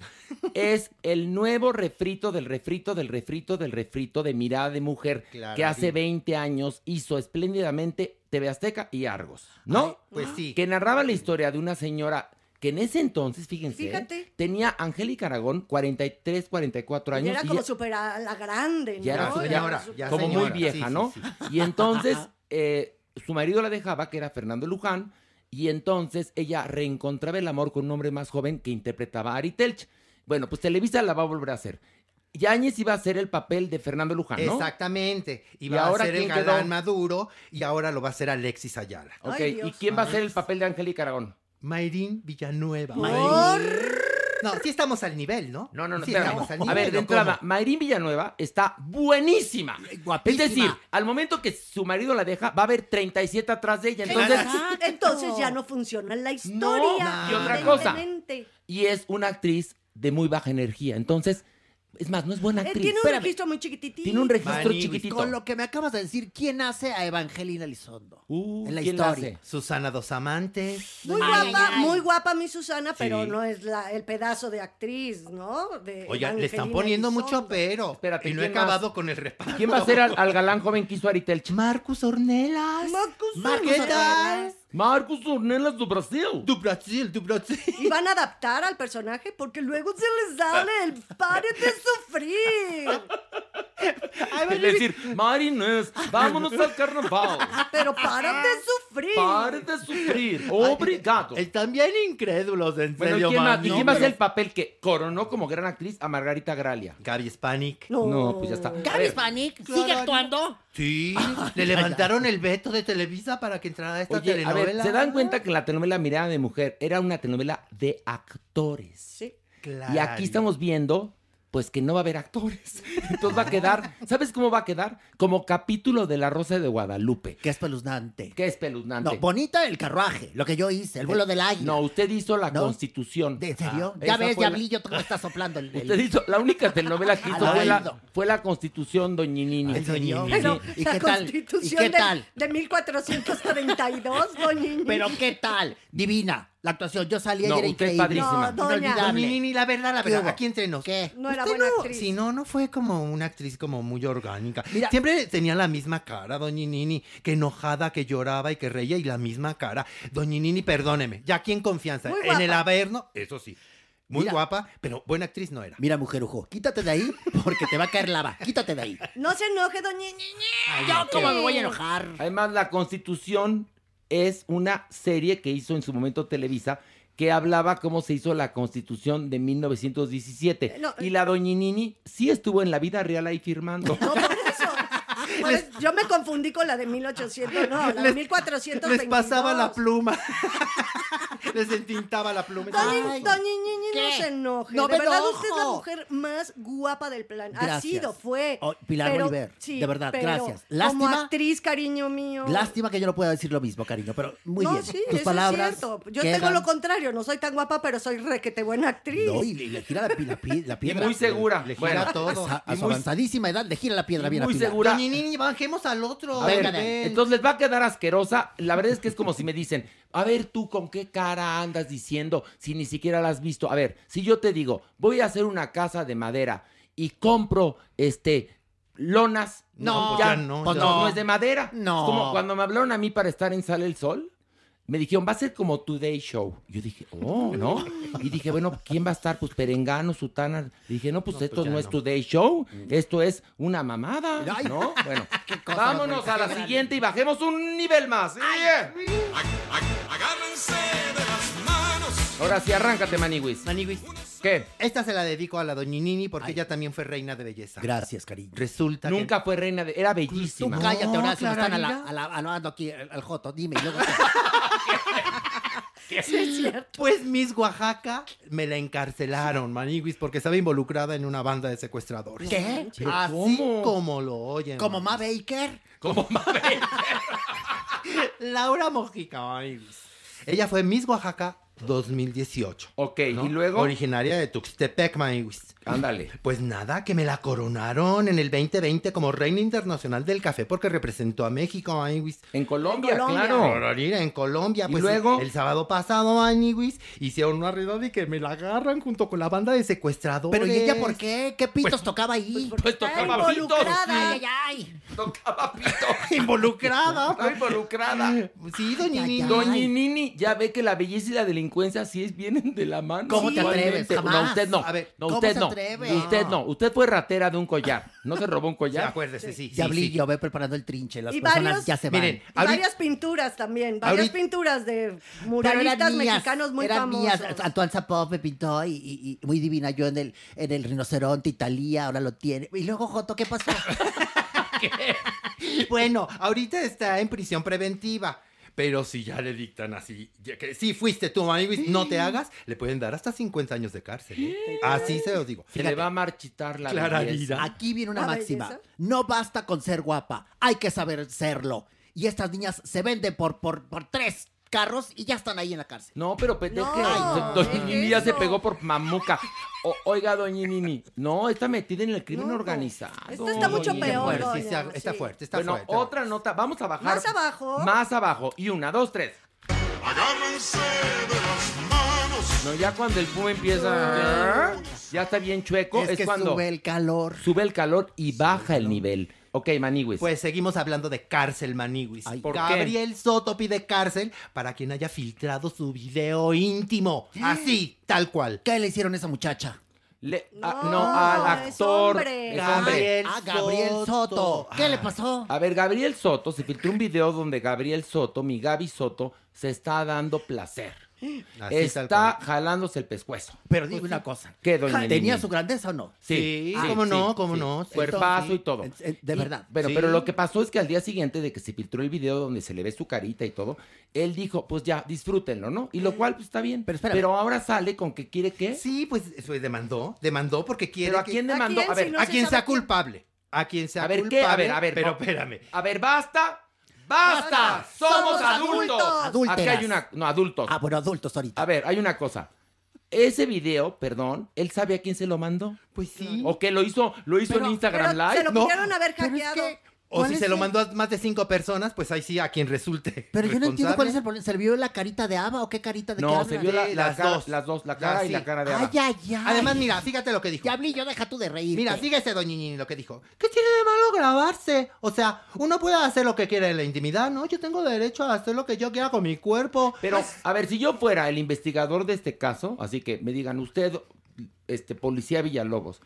es el nuevo refrito del refrito del refrito del refrito de Mirada de Mujer Claro, que hace sí. 20 años hizo espléndidamente TV Azteca y Argos, ¿no? Ay, pues sí. Que narraba la historia de una señora que en ese entonces, fíjense, Fíjate. tenía Angélica Aragón 43, 44 Y años. era y como ya- súper a la grande, ¿no? ya era su- señora, súper- ya como muy vieja, sí, ¿no? sí, Y entonces eh, su marido la dejaba, que era Fernando Luján, y entonces ella reencontraba el amor con un hombre más joven que interpretaba a Ari Telch. Bueno, pues Televisa la va a volver a hacer. Yáñez iba a hacer el papel de Fernando Luján, ¿no? Exactamente. ¿Y Iba ahora a ser el quedó? galán maduro y ahora lo va a hacer Alexis Ayala. Ok, Ay, ¿y quién va a hacer el papel de Angélica Aragón? Mayrín Villanueva. Por- No, sí estamos al nivel, ¿no? No, no, no, Sí estamos al A nivel, ver, de ¿o entrada? Mayrín Villanueva está buenísima. guapísima. Es decir, al momento que su marido la deja, va a haber 37 atrás de ella. Entonces, Exacto. Entonces ya no funciona la historia. y otra cosa. y es una actriz de muy baja energía. Entonces, es más, no es buena Eh, actriz. tiene un Espérame. registro muy chiquititito. Tiene un registro chiquitito. Con lo que me acabas de decir, ¿quién hace a Evangelina Elizondo? Uh, en la ¿quién la historia. hace? Susana Dos Amantes. Muy Ay, guapa, ay, ay. muy guapa mi Susana, pero Sí. no es la, el pedazo de actriz, ¿no? De Oiga, le están Evangelina poniendo mucho Elizondo. pero. Espérate, y no he ¿quién más? acabado con el reparto. ¿Quién va a ser al, al [laughs] galán joven que hizo Ari Telch? Marcus Ornelas. Marcus Marcus ¿Qué Ornelas. tal? Marcos Ornelas do Brasil. Du Brasil, du Brasil. Y van a adaptar al personaje porque luego se les sale el pare de sufrir. Es decir, Marinés, vámonos al carnaval. Pero para de sufrir. Pare de sufrir. Obrigado. Están bien incrédulos, en Bueno, ¿y serio, quién, más? man. ¿Y No, quién va a pero- hacer el papel que coronó como gran actriz a Margarita Gralia? Gaby Spanik. No. No, pues ya está. Gaby Spanik, ¿sigue actuando? Sí, [laughs] le levantaron el veto de Televisa para que entrara a esta Oye, a telenovela. ver, ¿se dan cuenta que la telenovela Mirada de Mujer era una telenovela de actores? Sí. Claro. Y aquí estamos viendo, pues que no va a haber actores. [laughs] Entonces va a quedar, ¿sabes cómo va a quedar? Como capítulo de La Rosa de Guadalupe. Que es peluznante. Que es espeluznante. No, bonita el carruaje, lo que yo hice, el vuelo del águila. No, usted hizo la ¿No? constitución. ¿De serio? Ah, ya ves, fue la- Diablillo, cómo está soplando el... el- Usted hizo, la única telenovela que [laughs] hizo fue la, fue la constitución Doñinini. ¿En serio? Pero ¿Y la qué tal? constitución ¿Y qué de, tal? de 1432, doña Pero ¿qué tal? Divina, la actuación. Yo salí No, y era usted es increíble. padrísima. No, doña. Ni, ni, la verdad, la ¿Qué verdad, aquí entre nos. ¿Qué? No era Usted buena no- actriz. Sí, no, no fue como una actriz como muy orgánica. Mira- Siempre tenía la misma cara, Doña Nini, que enojada, que lloraba y que reía y la misma cara. Doña Nini, perdóneme, ya aquí en confianza, Muy en el averno, eso sí. muy Mira. guapa, pero buena actriz no era. Mira, mujerujo, quítate de ahí porque te va a caer lava. Quítate de ahí. No se enoje, doña Ñeñe. Yo, ¿cómo me voy a enojar? Además, la Constitución es una serie que hizo en su momento Televisa que hablaba cómo se hizo la Constitución de 1917. Eh, no, y la doñinini sí estuvo en la vida real ahí firmando. No, yo me confundí con la de 1800, no, la de Les- 1422. Les pasaba la pluma. [laughs] Les entintaba la pluma. Doña, no ¿qué? se enoje. No de verdad, enojo. usted es la mujer más guapa del plan. Ha sido, fue. Oh, Pilar Pero- Bolívar, sí, de verdad, pero gracias. Como Lástima- actriz, cariño mío. Lástima que yo no pueda decir lo mismo, cariño, pero muy no, bien. sí, Tus eso palabras. es cierto. Yo quedan- tengo lo contrario, no soy tan guapa, pero soy requete buena actriz. No, y le, le gira la, pi- la pi- la y piedra. muy segura. Le gira Bueno, todo. A, su muy- avanzadísima edad le gira la piedra bien a muy Pilar. segura. Doñinini, bajemos al otro. A ver, entonces les va a quedar asquerosa. La verdad es que es como si me dicen, a ver tú con qué cara andas diciendo si ni siquiera la has visto. A ver, si yo te digo, voy a hacer una casa de madera y compro este lonas, No, pues ya no, pues ya no, no. no es de madera. No. Es como cuando me hablaron a mí para estar en Sale el Sol. Me dijeron, va a ser como Today Show. Yo dije, oh, ¿no? Y dije, bueno, ¿quién va a estar? Pues Perengano, Sutana. Dije, no, pues esto no, es. Today Show, esto es una mamada, Ay. ¿no? Bueno, [laughs] cosa vámonos a la siguiente y bajemos un nivel más. ¡Sí! Agárrense de las manos. Ahora sí, arráncate, Maniwis. Maniwis, ¿Qué? esta se la dedico a la doñinini porque ella también fue reina de belleza. Gracias, cariño. Resulta que- Nunca fue reina de... Era Tú bellísima. cállate, Horacio, me están ala- ala- alabando aquí al, Joto. Dime, y luego. [laughs] Sí, es cierto. Pues Miss Oaxaca me la encarcelaron, Maniwis, porque estaba involucrada en una banda de secuestradores. ¿Qué? ¿Pero Así cómo? como lo oyen. ¿Como Ma. Baker? Como Mabel. [laughs] Laura Mojica, Maniwis. Ella fue Miss Oaxaca 2018. Ok, ¿no? y luego... Originaria de Tuxtepec, Maniwis. Ándale. Pues nada, que me la coronaron en el 2020 como Reina Internacional del Café porque representó a México, Maniwis. En Colombia, En Colombia. claro. En Colombia. ¿Y Pues luego? el sábado pasado, Maniwis, hicieron una redada y que me la agarran junto con la banda de secuestradores. ¿Pero y ella por qué? ¿Qué pitos tocaba ahí? Pues Está tocaba pitos. involucrada. Ay, ay, ay. Tocaba pito. [laughs] Involucrada. Involucrada. Sí, doña Ay, Nini. Doña. Nini ya ve que la belleza y la delincuencia sí es, vienen de la mano. ¿Cómo te atreves? Jamás. No, usted no. A ver, no, ¿cómo usted no. Atreve? Usted no. Usted fue ratera de un collar. ¿No se robó un collar? acuérdese, sí. sí, Diablillo, sí. ve preparando el trinche. Las Y personas varios- ya se van. Miren, Y ahorita- varias pinturas también, varias Ahorita- pinturas de muralistas mexicanos muy eran famosos. mías. Antoine Zapov me pintó y, y- y muy divina yo en el, en el rinoceronte Italia, ahora lo tiene. Y luego, Joto, ¿qué pasó? [laughs] Bueno, ahorita está en prisión preventiva. Pero si ya le dictan así, ya que si fuiste tú, no te hagas, le pueden dar hasta 50 años de cárcel. ¿eh? Así se los digo. Se le va a marchitar la Clara vida. Aquí viene una ¿La máxima. belleza? No basta con ser guapa, hay que saber serlo. Y estas niñas se venden por, por, por tres carros y ya están ahí en la cárcel. No, pero pe- No, deje. Doña Nini ya se pegó por mamuca. O- oiga, doña Nini. No, está metida en el crimen No, organizado. esto está mucho doña peor. Fuerte, sí, doña, está, está sí. fuerte, está Bueno, fuerte. otra nota. Vamos a bajar. Más abajo. Más abajo. Y una, dos, tres. Agárrense de las manos. No, ya cuando el puma empieza. Ya está bien chueco. es Es, que cuando sube el calor. sube el calor y baja el nivel. Ok, Maniwis. Pues seguimos hablando de cárcel, Maniwis. Ay, ¿por qué? Gabriel Soto pide cárcel para quien haya filtrado su video íntimo. Así, tal cual. ¿Qué le hicieron a esa muchacha? Le- No, no, al es actor. hombre. es hombre. Gabriel Ah, Gabriel Soto. Soto. ¿Qué le Ah. pasó? A ver, Gabriel Soto, se filtró un video donde Gabriel Soto, mi Gaby Soto, se está dando placer. Así, está jalándose el pescuezo. Pero dime una cosa. ¿Qué, doña ¿Tenía Nini? su grandeza o no? Sí, cómo no, cómo no, sí. Cuerpazo y todo. De Y- verdad. Pero, Sí. pero lo que pasó es que al día siguiente de que se filtró el video donde se le ve su carita y todo, él dijo, pues ya, disfrútenlo, ¿no? Y lo cual, pues está bien. Pero espérame. ahora sale con que quiere qué. Sí, pues eso demandó, demandó porque quiere Pero ¿a que- quién ¿A demandó? quién A ver, si no a se quien sea quién? culpable. A quien sea a ver, culpable. ¿qué? A ver, a ver. Pero no. espérame. A ver, basta. ¡Basta! ¡Somos, adultos! adultos. Adúlteras. Aquí hay una. No, adultos. Ah, bueno, adultos ahorita. A ver, hay una cosa. Ese video, perdón, ¿él sabe a quién se lo mandó? Pues sí. ¿O que lo hizo, lo hizo Pero- en Instagram Pero Live? se lo No, pudieron haber Pero es hackeado. que O ¿Cuál si se lo mandó a más de cinco personas, pues ahí sí a quien resulte. [laughs] Pero yo no entiendo cuál es el problema. ¿Se le vio la carita de Ava o qué carita de No, habla? se vio la, la las cara- dos. las dos, la cara y sí. la cara de Ava. Ay, ay, ay. Además, mira, fíjate lo que dijo. Diablillo, deja tú de reír. Mira, fíjese, doña Nini, lo que dijo. ¿Qué tiene de malo grabarse? O sea, uno puede hacer lo que quiera en la intimidad, ¿no? Yo tengo derecho a hacer lo que yo quiera con mi cuerpo. Pero, a ver, si yo fuera el investigador de este caso, así que me digan, usted, este, policía Villalobos,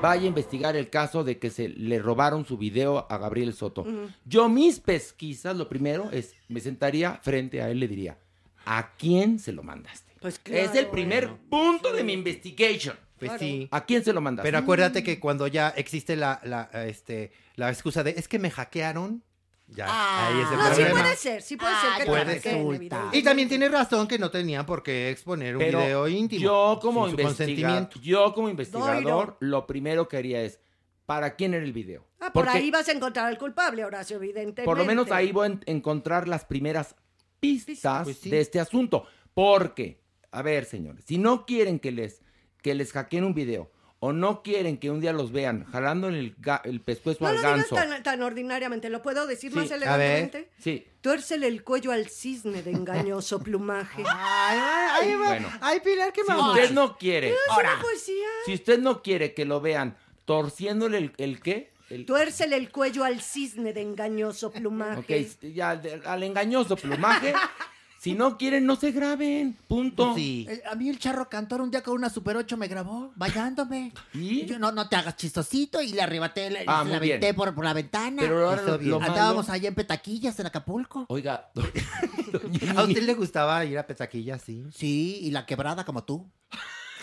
vaya a investigar el caso de que se le robaron su video a Gabriel Soto. Yo mis pesquisas, lo primero es, me sentaría frente a él, le diría, ¿a quién se lo mandaste? Pues es el primer punto de mi investigation. Pues Claro. sí. ¿A quién se lo mandaste? Pero acuérdate que cuando ya existe la, la, este, la excusa de es que me hackearon, ya, Ah. ahí es el No, sí problema. puede ser, sí puede ser Ay, que puede ser. Y también tiene razón que no tenían por qué exponer un Pero video íntimo. Yo como sin su investigador, consentimiento. yo como investigador, Doiro. lo primero que haría es, ¿para quién era el video? Ah, por Porque ahí vas a encontrar al culpable, Horacio, evidentemente. por lo menos ahí voy a en- encontrar las primeras pistas Pues sí. de este asunto. Porque, a ver, señores, si no quieren que les, que les hackeen un video o no quieren que un día los vean jalando el, el pescuezo No al lo digas tan, tan ordinariamente, ¿lo puedo decir Sí, más a ver. elegantemente? Sí, Tuércele el cuello al cisne de engañoso [laughs] plumaje. Ay, ay, ay, Bueno. ay, Pilar, qué si mamá. usted no quiere, Es una poesía. si usted no quiere que lo vean torciéndole el, el qué, el, Tuércele el cuello al cisne de engañoso plumaje. Ok, ya de- al engañoso plumaje. [laughs] si no quieren, no se graben. Punto. Sí. Eh, A mí el charro cantor un día con una Super 8 me grabó, vayándome. ¿Y? Yo, no, no te hagas chistosito y le arrebaté, le, Ah, se muy la bien. aventé por, por la ventana. Pero ahora Hizo lo, bien. lo malo- Andábamos allá en Petaquillas, en Acapulco. Oiga, [laughs] [laughs] ¿A usted le gustaba ir a Petaquilla, sí? Sí, y la quebrada como tú.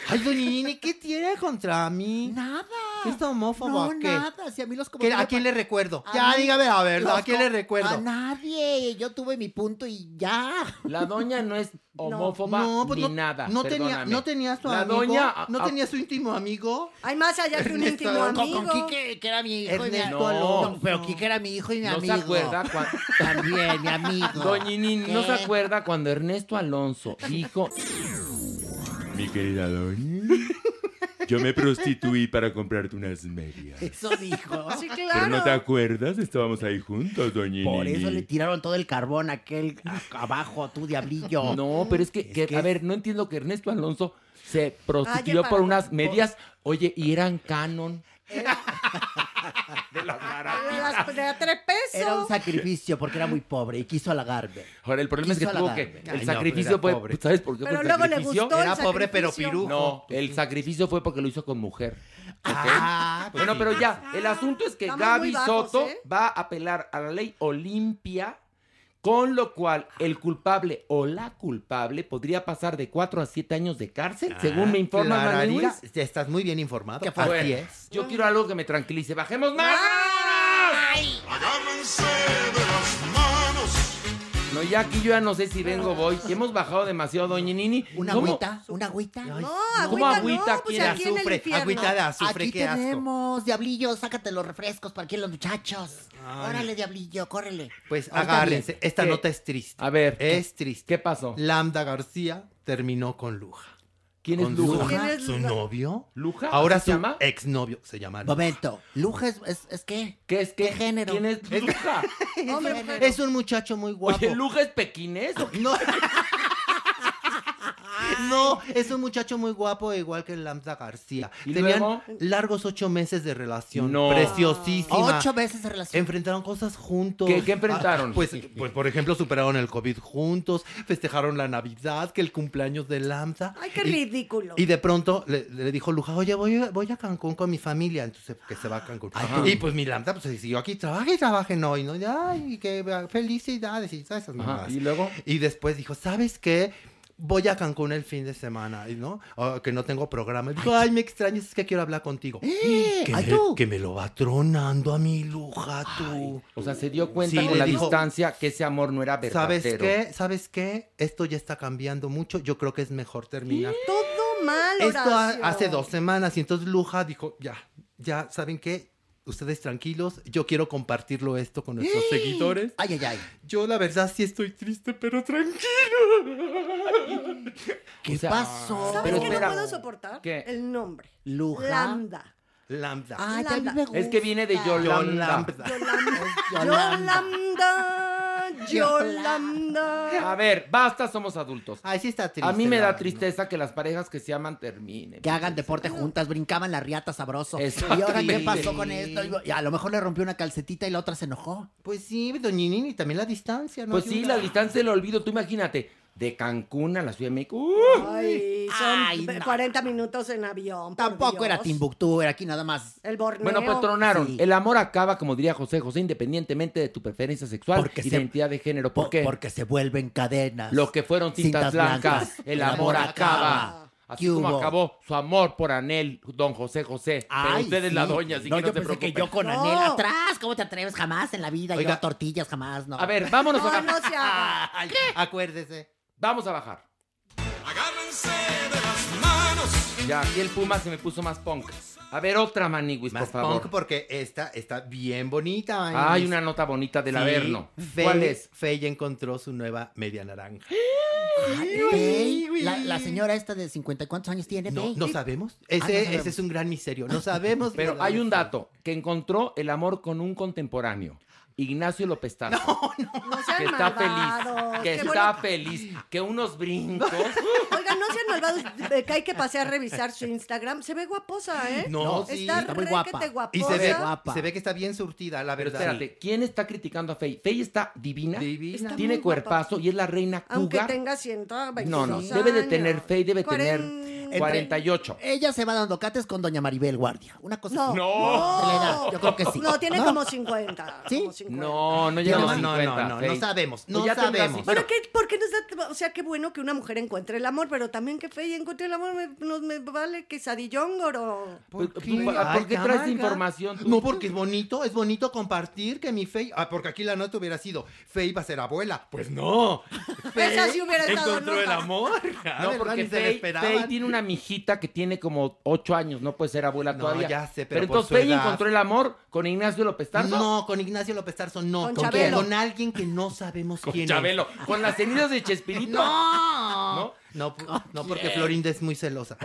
Ay, doña Nini, ¿qué tiene contra mí? Nada. ¿Es homófobo No, o qué? nada. Si a mí los ¿Qué- comentarios- ¿A quién le recuerdo? A ya, mí- dígame la verdad, ¿a quién le recuerdo? A nadie. Yo tuve mi punto y ya. la doña no es [laughs] homófoba No, pues ni no, nada. no tenía, no tenía su La amigo. doña. no tenía su íntimo amigo. Hay más allá que un Ernesto, íntimo con- Con, amigo. con Quique, que era mi hijo. y mi- Ernesto No. Pero Quique era mi hijo y mi ¿No se amigo. acuerda cuando- [laughs] También, mi amigo. Doña Nini, ¿no se acuerda cuando Ernesto Alonso dijo Mi querida doña, yo me prostituí para comprarte unas medias. Eso dijo. [laughs] Sí, Pero claro. no te acuerdas, estábamos ahí juntos, doña Por Nini. eso le tiraron todo el carbón a aquel a- abajo, tú diablillo. No, pero es que, que- que- a ver, no entiendo que Ernesto Alonso se prostituyó Ay, por para- unas medias, oye, y eran canon. [laughs] [laughs] de las De, baratas. las- de a tres pesos. Era un sacrificio porque era muy pobre y quiso halagarme. Ahora, el problema es que tuvo que. El Ay, sacrificio fue. era pobre. ¿Sabes por qué Pero fue luego le gustó el Era pobre, pero pirujo. No, el sacrificio fue porque lo hizo con mujer. Ah, pues bueno, sí. pero ya, el asunto es que Estamos Gaby bajos, Soto ¿eh? va a apelar a la ley Olimpia, con lo cual el culpable o la culpable podría pasar de 4 a 7 años de cárcel, según me informa Manuel ya estás muy bien informado. ¿Qué? Así es. Yo quiero algo que me tranquilice. ¡Bajemos más! No, ya aquí yo ya no sé si vengo o voy. Hemos bajado demasiado, doña Nini. ¿Una ¿Cómo? agüita? ¿Una agüita? No, ¿Cómo agüita, agüita no, pues quiere? aquí en el Azufre, infierno. agüita de azufre, Aquí qué asco. tenemos, diablillo, sácate los refrescos para aquí los muchachos. Órale, diablillo, córrele. Pues Ahorita agárrense, bien. esta ¿Qué? nota es triste. A ver, Es triste. ¿qué pasó? Lambda García terminó con Luja. ¿Quién es ¿Con Luja? ¿Quién es ¿Su Luja? novio? ¿Luja? Ahora ¿Así su se llama? exnovio se llama Luja. Momento, Luja es, es, es qué? ¿Qué es qué? ¿Qué género? ¿Quién es Luja? [laughs] Hombre. Es un muchacho muy guapo. Oye, ¿Luja es pequinés o qué? No. [laughs] No, es un muchacho muy guapo, igual que Lambda García. ¿Y Tenían luego? largos ocho meses de relación. No. Preciosísima. Ocho veces de relación. Enfrentaron cosas juntos. ¿Qué- qué enfrentaron? Ah, pues, pues, por ejemplo, superaron el COVID juntos, festejaron la Navidad, que el cumpleaños de Lambda. Ay, qué Y- ridículo. Y de pronto le, le dijo Luja, oye, voy, a- voy a Cancún con mi familia. Entonces, que se va a Cancún. Ajá. Y pues mi Lambda, pues se siguió aquí, trabaja y trabajen hoy, ¿no? Y, Ay, que felicidades y todas esas mamadas. ¿Y luego? Y después dijo, ¿sabes qué? Voy a Cancún el fin de semana, ¿no? Que no tengo programa. Y dijo, ay, me extrañas, es que quiero hablar contigo. que, ay, me, tú. que me lo va tronando a mi luja, tú. O sea, se dio cuenta Sí, con la dijo- distancia que ese amor no era verdadero. ¿Sabes qué? ¿Sabes qué? Esto ya está cambiando mucho. Yo creo que es mejor terminar. Todo mal, Esto ha- Horacio. hace dos semanas y entonces Luja dijo, ya, ya, ¿saben qué? Ustedes tranquilos, yo quiero compartirlo esto con nuestros seguidores. Ay, ay, ay. Yo la verdad sí estoy triste, pero tranquilo. ¿Qué O sea, pasó? ¿Sabes Pero qué espera. no puedo soportar? ¿Qué? El nombre. Luja. Lambda. Lambda. Ay, a mí me Es que viene de gusta. Yolanda. Yolanda, Yolanda. A ver, basta, somos adultos. Ay, sí está triste. A mí me da tristeza que las parejas que se aman terminen. Que hagan deporte juntas, brincaban la riata sabroso. Eso. ¿Y ahora qué pasó con esto? Y a lo mejor le rompió una calcetita y la otra se enojó. Pues sí, doñinini, también la distancia, ¿no? Pues sí, la distancia del olvido. Tú imagínate, de Cancún a la Ciudad de México. ¡uh! Ay, son Ay, ve- no. 40 minutos en avión. Tampoco era. Timbuktu, era aquí nada más. El Borneo. Bueno, pues tronaron. Sí. El amor acaba, como diría José José, independientemente de tu preferencia sexual Porque y se- identidad de género. ¿Por Po- qué? Porque se vuelven cadenas. Lo que fueron cintas, Cintas blancas. blancas. El amor acaba. Así ¿Qué como hubo? acabó su amor por Anel, don José José. Pero Ay, usted es la doña, así no, que no yo se pensé que yo con No. Anel atrás. ¿Cómo te atreves? Jamás en la vida. Oiga. Yo tortillas, jamás, no. A ver, vámonos a no se haga. [laughs] Ay, acuérdese. Vamos a bajar. Ya, aquí el Puma se me puso más punk. A ver, otra maniguis, por Más favor. punk porque esta está bien bonita. Hay una nota bonita del Sí, Averno. ¿Cuál es? Fey ya encontró su nueva media naranja. [gasps] Ay, Fey, la, la señora esta de 50 y cuántos años tiene, No, Fey? no sabemos. Ah, no sabemos. ese es un gran misterio. No sabemos. [laughs] Pero hay un dato, que encontró el amor con un contemporáneo. Ignacio López Tarso. No sean que está malvados. feliz, que Qué está bueno. feliz, que unos brincos. [laughs] Oigan, no sean malvados. Que hay que pasear a revisar su Instagram. Se ve guaposa, ¿eh? No, sí. Está, está muy guapa. guaposa. Y se ve, guapa. se ve que está bien surtida, la Pero verdad. espérate, ¿quién está criticando a Fey? Fey está divina, Divina. Está tiene muy guapa. cuerpazo y es la reina Aunque cougar. tenga 122 No, no, debe de tener. Fey debe tener Cuaren- 48. Ella se va dando cates con doña Maribel Guardia. Una cosa No. así. No. De la edad, yo creo que sí. No, tiene como 50. ¿Sí? como 50. No, no No, llegamos a no, 50, no, no, Fey. no sabemos. Pues No ya tendrás- sabemos. bueno, Pero qué, ¿por qué nos da, o sea, qué bueno que una mujer encuentre el amor, pero también que Fey encuentre el amor, me, nos me vale quesadillongoro. ¿Por ¿Por qué, qué? ¿por Ay, qué qué traes información tú? No, porque es bonito, es bonito compartir que mi Fey. Ah, porque aquí la nota hubiera sido Fey va a ser abuela. Pues no. Esa sí hubiera estado encontró el amor. [laughs] Ah, No, ¿verdad? porque Ni se lo Fey, esperaban. Fey tiene una mijita que tiene como 8 años, no puede ser abuela No, todavía. ya sé, pero por entonces su Fey edad. encontró el amor con Ignacio López Tarso. No, con Ignacio López Tarso no. Con ¿Con, Chabelo. Con alguien que no sabemos Con quién Chabelo, con las cenizas de Chespirito. No. No, pu- no, porque Florinda es muy celosa.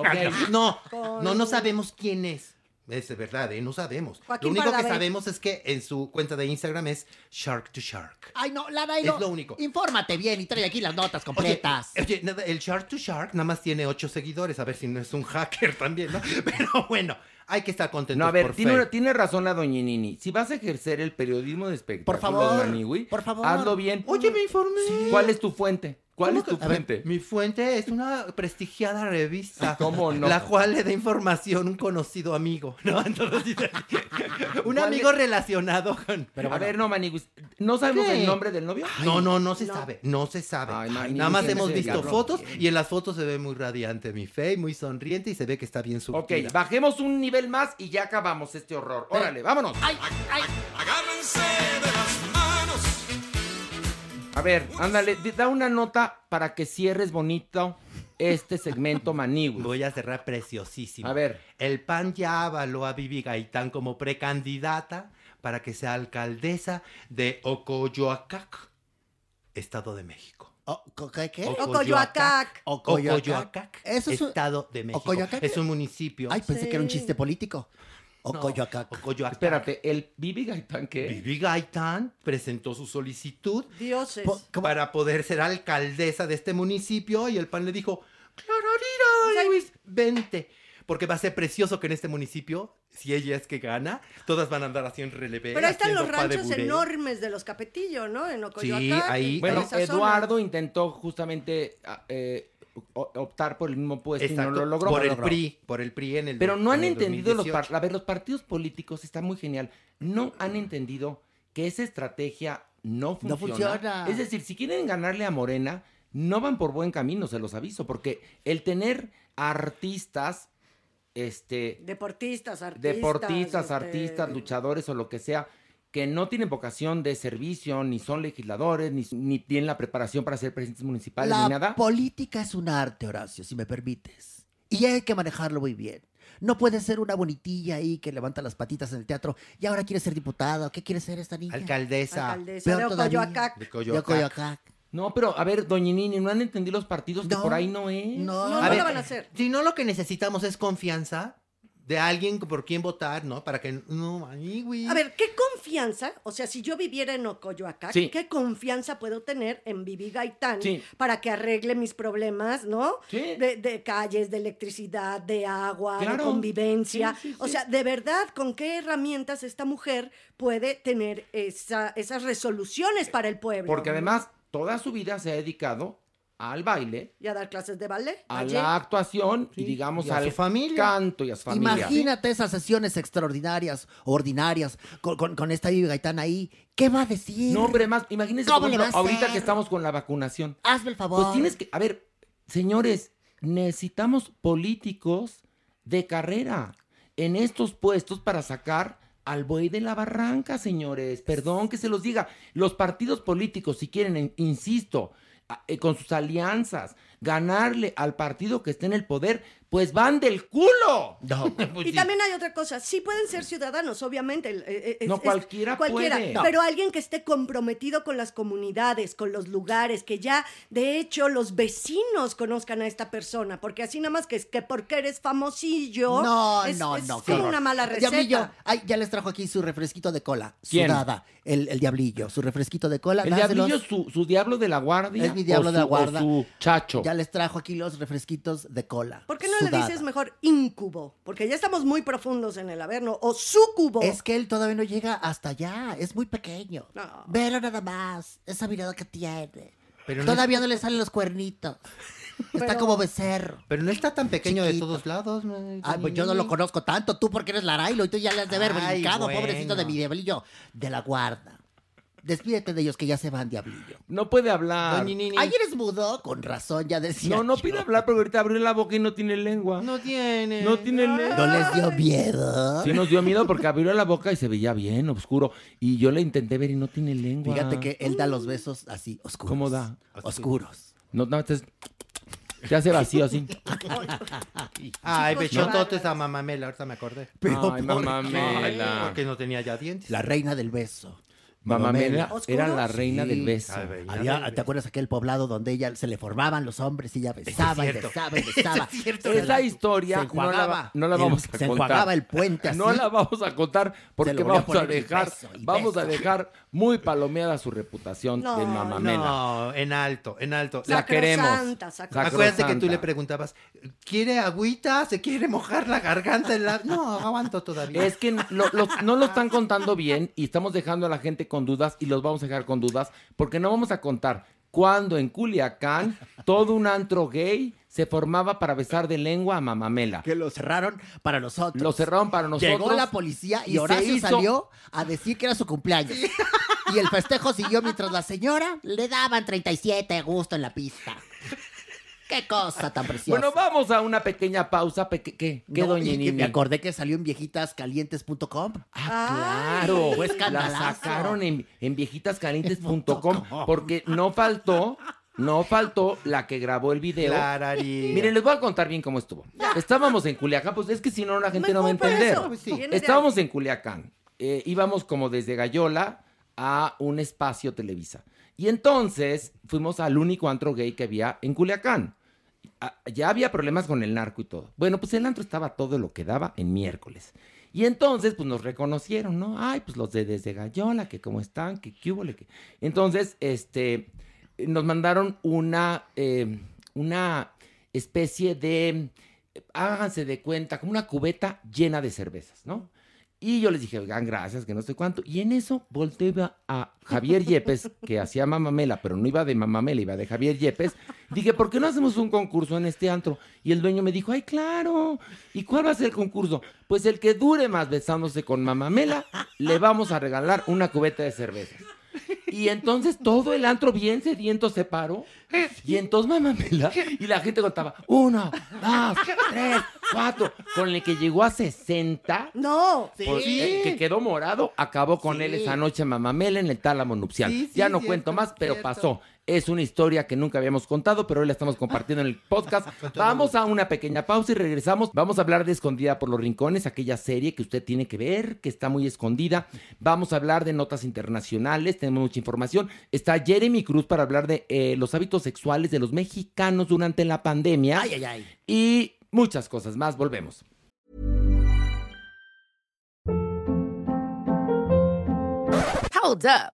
No, no, no sabemos quién es. Es verdad, ¿eh? No sabemos. Joaquín lo único que sabemos es que en su cuenta de Instagram es Shark to Shark. Ay, no, y Es lo único. Infórmate bien y trae aquí las notas completas. oye, nada, el Shark to Shark nada más tiene ocho seguidores. A ver si no es un hacker también, ¿no? [laughs] Pero bueno, hay que estar contentos No, a ver, por tiene, tiene razón la doña Nini. Si vas a ejercer el periodismo de espectáculos, Por favor, Maniwi, por favor. hazlo bien. Oye, me informé. ¿Cuál es tu fuente? ¿Cuál ¿Cómo es tu que- a ver, fuente? mi fuente es una prestigiada revista. [laughs] ¿Cómo no? La cual le da información un conocido amigo. ¿no? [laughs] Entonces dice, [laughs] un ¿Cuál amigo es? relacionado con. a ver, no, Maniwis. ¿No sabemos ¿Qué? el nombre del novio? No, no, no se no. sabe, no se sabe. Ay, Ay, Manny, Nada más hemos visto fotos bien. y en las fotos se ve muy radiante mi fe, muy sonriente y se ve que está bien Ok, surtida. bajemos un nivel más y ya acabamos este horror. Órale, vámonos. Ay, ay. A ver, ándale, da una nota para que cierres bonito este segmento Maniwis. [laughs] Voy a cerrar preciosísimo. A ver. El PAN ya avaló a Vivi Gaitán como precandidata para que sea alcaldesa de Ocoyoacac, Estado de México. Ocoyoacac. Ocoyoacac. Ocoyoacac, Eso es un- Estado de México. ¿Ocoyoacac? Es un municipio. Ay, pensé que era un chiste político. No, Ocoyoacac. Ocoyoacac. Espérate, ¿el Bibi Gaitán qué? Vivi Gaitán presentó su solicitud Dioses. Po- ¿cómo? para poder ser alcaldesa de este municipio y el PAN le dijo, Clararira, Luis, vente. Porque va a ser precioso que en este municipio, si ella es que gana, todas van a andar así en relevé. Pero ahí están los ranchos enormes de los Capetillo, ¿no? En Ocoyoacac. Sí, ahí- en Bueno, zona. Eduardo intentó justamente ah, eh, o- optar por el mismo puesto y no lo logró. por el logró. PRI, por el PRI en el Pero no han en entendido los 2018. par- A ver, los partidos políticos está muy genial. No han entendido que esa estrategia no funciona. No funciona. Es decir, si quieren ganarle a Morena, no van por buen camino, se los aviso, porque el tener artistas, este, Deportistas, artistas. deportistas, este, artistas, luchadores o lo que sea, que no tienen vocación de servicio, ni son legisladores, ni, ni tienen la preparación para ser presidentes municipales, La ni nada. política es un arte, Horacio, si me permites. Y hay que manejarlo muy bien. No puede ser una bonitilla ahí que levanta las patitas en el teatro y ahora quiere ser diputada. ¿Qué quiere ser esta niña? Alcaldesa. Alcaldesa de. Ocoyoacac. de. Ocoyoacac. No, pero a ver, doñinini, ¿no han entendido los partidos que No, por ahí no es? No, No, A no ver, lo van a hacer. Si no lo que necesitamos es confianza, de alguien por quien votar, ¿no? Para que no, ay, güey. A ver, ¿qué confianza? O sea, si yo viviera en Ocoyoacán, Sí. ¿qué confianza puedo tener en Vivi Gaitán Sí. para que arregle mis problemas, ¿no? Sí. De, de calles, de electricidad, de agua, de convivencia. Sí, sí, O sea, de verdad, ¿con qué herramientas esta mujer puede tener esa- esas resoluciones para el pueblo? Porque además toda su vida se ha dedicado al baile, Y a dar clases de ballet. a la actuación y digamos Y a al su familia. canto y a su familia. Imagínate esas sesiones extraordinarias, ordinarias, con, con- con esta Vivi Gaitán ahí. ¿Qué va a decir? No, hombre, más, imagínense, ¿Cómo por le ejemplo, va a ahorita hacer? que estamos con la vacunación. Hazme el favor. Pues tienes que, a ver, señores, necesitamos políticos de carrera en estos puestos para sacar al buey de la barranca, señores. Perdón que se los diga. Los partidos políticos, si quieren, en- insisto, con sus alianzas, ganarle al partido que esté en el poder, pues van del culo. [laughs] Pues Y sí. también hay otra cosa, sí pueden ser ciudadanos, obviamente. eh, eh, No, es- cualquiera puede. No. Pero alguien que esté comprometido con las comunidades, con los lugares, que ya, de hecho, los vecinos conozcan a esta persona, porque así nada más que es que porque eres famosillo, No, es, no, es no. como qué una mala receta. Diablillo, ay, ya les trajo aquí su refresquito de cola. ¿Quién? Sudada. El, el diablillo, su refresquito de cola. El dáselos. diablillo es su, su diablo de la guardia. Es mi diablo o de la su- guarda. su chacho. Ya les trajo aquí los refresquitos de cola. ¿Por qué no le dices mejor incubo? Porque ya estamos muy profundos en el averno. O sucubo. Es que él todavía no llega hasta allá. Es muy pequeño. No. Velo nada más. Esa mirada que tiene. Pero no todavía no, le salen los cuernitos. [laughs] Está Pero- como becerro. Pero no está tan pequeño de todos lados. ¿no? Ay, pues yo no lo conozco tanto. Tú porque eres Larailo y tú ya le has de haber Ay, brincado, bueno. pobrecito de mi diablillo. De la guarda. Despídete de ellos que ya se van, diablillo. No puede hablar. No, ni- ni- ni- Ay, eres mudo. Con razón, ya decía. No, no yo. pide hablar porque ahorita abrió la boca y no tiene lengua. No tiene. No tiene lengua. ¿No les dio miedo? Sí nos dio miedo porque abrió la boca y se veía bien oscuro. Y yo le intenté ver y no tiene lengua. Fíjate que él da los besos así, oscuros. ¿Cómo da? Oscuros. No, no, te, te hace vacío así. Ay, bechototes a mamamela, ahorita me acordé. Pero Ay, ¿por mamamela. Porque no tenía ya dientes. La reina del beso. Mamamela ¿Oscuros? era la reina Sí. del beso. Había- ¿Te acuerdas aquel poblado donde ella se le formaban los hombres y ella besaba y besaba y [laughs] besaba? Esa historia Se no la, no la El- vamos a se contar. enjuagaba el puente así. No la vamos a contar porque a vamos a dejar, beso, vamos a dejar muy palomeada su reputación No, de mamamela. No, en alto, en alto. La queremos. Sacrosanta. Acuérdate que tú le preguntabas, ¿quiere agüita? ¿Se quiere mojar la garganta? En la... No, aguanto todavía. Es que no lo están contando bien y estamos dejando a la gente con dudas y los vamos a dejar con dudas porque no vamos a contar cuando en Culiacán [laughs] todo un antro gay se formaba para besar de lengua a mamamela. Que lo cerraron para nosotros. Lo cerraron para nosotros. Llegó la policía y, y Horacio hizo- salió a decir que era su cumpleaños. Y el festejo siguió mientras la señora le daban 37 de gusto en la pista. Qué cosa tan preciosa. Bueno, vamos a una pequeña pausa. ¿Qué? ¿Qué, No, doña Nini? Me acordé que salió en viejitascalientes.com. Ah, claro. Fue la sacaron en, en viejitascalientes.com [laughs] porque no faltó, no faltó la que grabó el video. Clararía. Miren, les voy a contar bien cómo estuvo. Estábamos en Culiacán, pues es que si no la gente no va a entender. eso, Pues sí. Estábamos en Culiacán. Eh, íbamos como desde Gallola a un espacio Televisa. Y entonces fuimos al único antro gay que había en Culiacán. Ah, Ya había problemas con el narco y todo. Bueno, pues el antro estaba todo lo que daba en miércoles. Y entonces, pues nos reconocieron, ¿no? Ay, pues los de desde Gallola, que cómo están, que qué hubo, que... Entonces, este, nos mandaron una, eh, una especie de, háganse de cuenta, como una cubeta llena de cervezas, ¿no? Y yo les dije, oigan, gracias, que no sé cuánto. Y en eso volteé a Javier Yepes, que hacía mamamela, pero no iba de mamamela, iba de Javier Yepes. Dije, ¿por qué no hacemos un concurso en este antro? Y el dueño me dijo, ay, claro. ¿Y cuál va a ser el concurso? Pues el que dure más besándose con mamamela, le vamos a regalar una cubeta de cerveza. [laughs] Y entonces todo el antro bien sediento se paró. Y entonces mamamela. Y la gente contaba, uno, dos, tres, cuatro. Con el que llegó a 60. No. Por- eh, que quedó morado, acabó con él esa noche mamamela en el tálamo nupcial. Sí, ya no cierto, cuento más, pero cierto. pasó. Es una historia que nunca habíamos contado, pero hoy la estamos compartiendo en el podcast. [laughs] Vamos a una pequeña pausa y regresamos. Vamos a hablar de Escondida por los Rincones, aquella serie que usted tiene que ver, que está muy escondida. Vamos a hablar de notas internacionales, tenemos mucha información. Está Jeremy Cruz para hablar de eh, los hábitos sexuales de los mexicanos durante la pandemia. Ay, ay, ay. Y muchas cosas más. Volvemos. Hold up.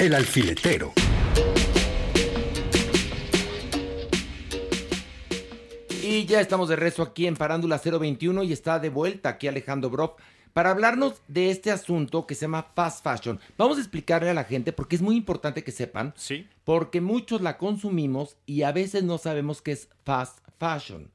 El alfiletero. Y ya estamos de rezo aquí en Parándula 021 y está de vuelta aquí Alejandro Broff para hablarnos de este asunto que se llama fast fashion. Vamos a explicarle a la gente porque es muy importante que sepan. Sí. Porque muchos la consumimos y a veces no sabemos qué es fast fashion.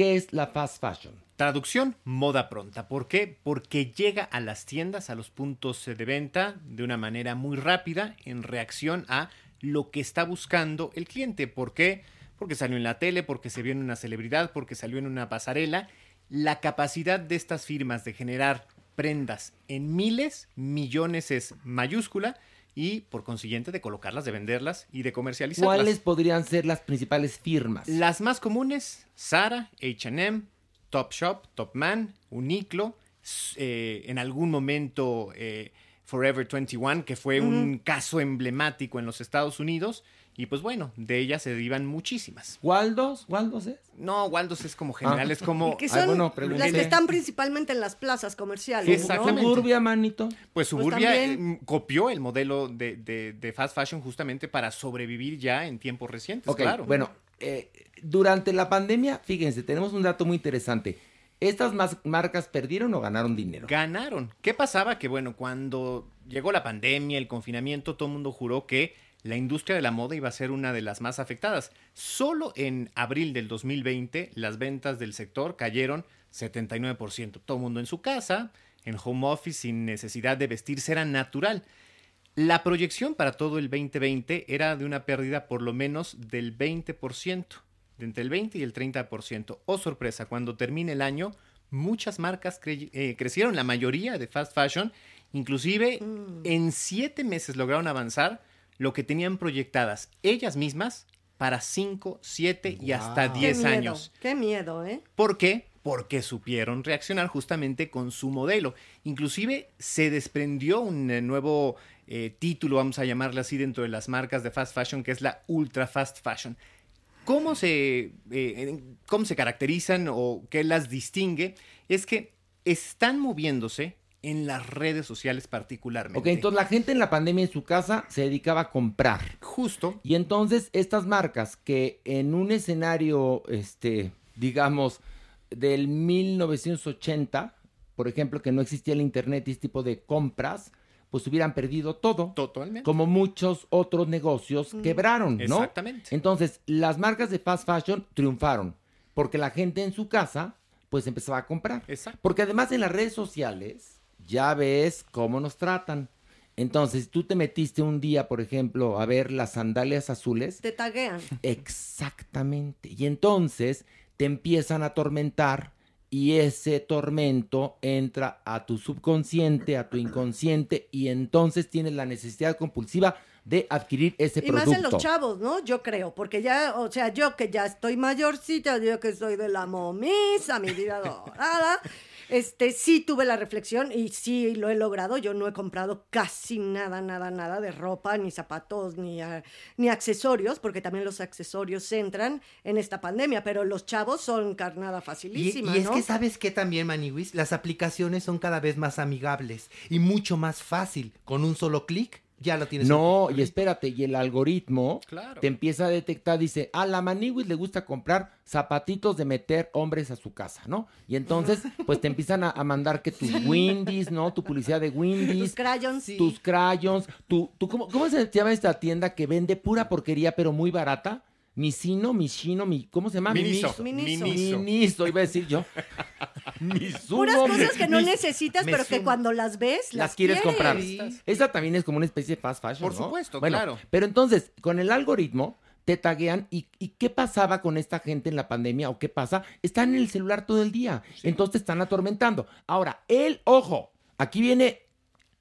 ¿Qué es la fast fashion? Traducción, moda pronta. ¿Por qué? Porque llega a las tiendas, a los puntos de venta, de una manera muy rápida en reacción a lo que está buscando el cliente. ¿Por qué? Porque salió en la tele, porque se vio en una celebridad, porque salió en una pasarela. La capacidad de estas firmas de generar prendas en miles, millones es mayúscula y por consiguiente de colocarlas, de venderlas y de comercializarlas. ¿Cuáles podrían ser las principales firmas? Las más comunes, Zara, H&M, Topshop, Topman, Uniqlo, eh, en algún momento eh, Forever 21, que fue un caso emblemático en los Estados Unidos. Y pues bueno, de ellas se derivan muchísimas. ¿Waldos? ¿Waldos es? No, Waldos es como general, Ah. es como... [laughs] Que Ay, son bueno, las que están principalmente en las plazas comerciales. Sí, ¿no? exactamente. Suburbia, manito. Pues Suburbia también. eh, copió el modelo de, de- de fast fashion justamente para sobrevivir ya en tiempos recientes, claro. bueno, eh, durante la pandemia, fíjense, tenemos un dato muy interesante. ¿Estas mas- marcas perdieron o ganaron dinero? Ganaron. ¿Qué pasaba? Que bueno, cuando llegó la pandemia, el confinamiento, todo el mundo juró que la industria de la moda iba a ser una de las más afectadas. Solo en abril del 2020 las ventas del sector cayeron 79%. Todo el mundo en su casa, en home office, sin necesidad de vestirse, era natural. La proyección para todo el 2020 era de una pérdida por lo menos del 20%, de entre el 20 y el 30%. Oh sorpresa, cuando termine el año, muchas marcas cre- eh, crecieron, la mayoría de fast fashion, inclusive en siete meses lograron avanzar lo que tenían proyectadas ellas mismas para 5, 7 y hasta Qué 10 miedo, años. Qué miedo, ¿eh? ¿Por qué? Porque supieron reaccionar justamente con su modelo. Inclusive se desprendió un eh, nuevo eh, título, vamos a llamarle así, dentro de las marcas de fast fashion, que es la ultra fast fashion. ¿Cómo se, eh, ¿Cómo se caracterizan o qué las distingue? Es que están moviéndose en las redes sociales particularmente. Ok, entonces la gente en la pandemia en su casa se dedicaba a comprar. Justo. Y entonces estas marcas que en un escenario, este, digamos, del 1980, por ejemplo, que no existía el internet y este tipo de compras, pues hubieran perdido todo. Totalmente. Como muchos otros negocios quebraron, ¿no? Exactamente. Entonces, las marcas de fast fashion triunfaron porque la gente en su casa, pues empezaba a comprar. Exacto. Porque además en las redes sociales ya ves cómo nos tratan. Entonces, tú te metiste un día, por ejemplo, a ver las sandalias azules. Te taguean. Exactamente. Y entonces te empiezan a atormentar y ese tormento entra a tu subconsciente, a tu inconsciente y entonces tienes la necesidad compulsiva de adquirir ese Y más producto. en los chavos, ¿no? Yo creo, porque ya, o sea, yo que ya estoy mayorcita, yo que soy de la momisa, mi vida dorada, [laughs] este, sí tuve la reflexión y sí lo he logrado. Yo no he comprado casi nada, nada, nada de ropa, ni zapatos, ni, ah, ni accesorios, porque también los accesorios entran en esta pandemia, pero los chavos son carnada Y, facilísima, y es ¿no? que sabes que también, Maniwis, las aplicaciones son cada vez más amigables y mucho más fácil. Con un solo clic ya lo tienes. No, y espérate, y el algoritmo Claro. te empieza a detectar, dice, a la Maniwis le gusta comprar zapatitos de meter hombres a su casa, ¿no? Y entonces, [laughs] pues te empiezan a, a mandar que tus Windies, ¿no? Tu publicidad de Windies. Tus crayons. Tus crayons. Tu, tu, ¿cómo, ¿Cómo se llama esta tienda que vende pura porquería, pero muy barata? Misino, Michino, mi, ¿cómo se llama? Miniso. Miniso. Miniso. Miniso, iba a decir yo. [laughs] [laughs] Mizuno, Puras cosas que no necesitas, pero que cuando las ves, las quieres comprar. Esa también es como una especie de fast fashion, Por ¿no? supuesto, Bueno, claro. Pero entonces, con el algoritmo, te taguean y, y ¿qué pasaba con esta gente en la pandemia o qué pasa? Están en el celular todo el día, entonces te están atormentando. Ahora, el ojo, aquí viene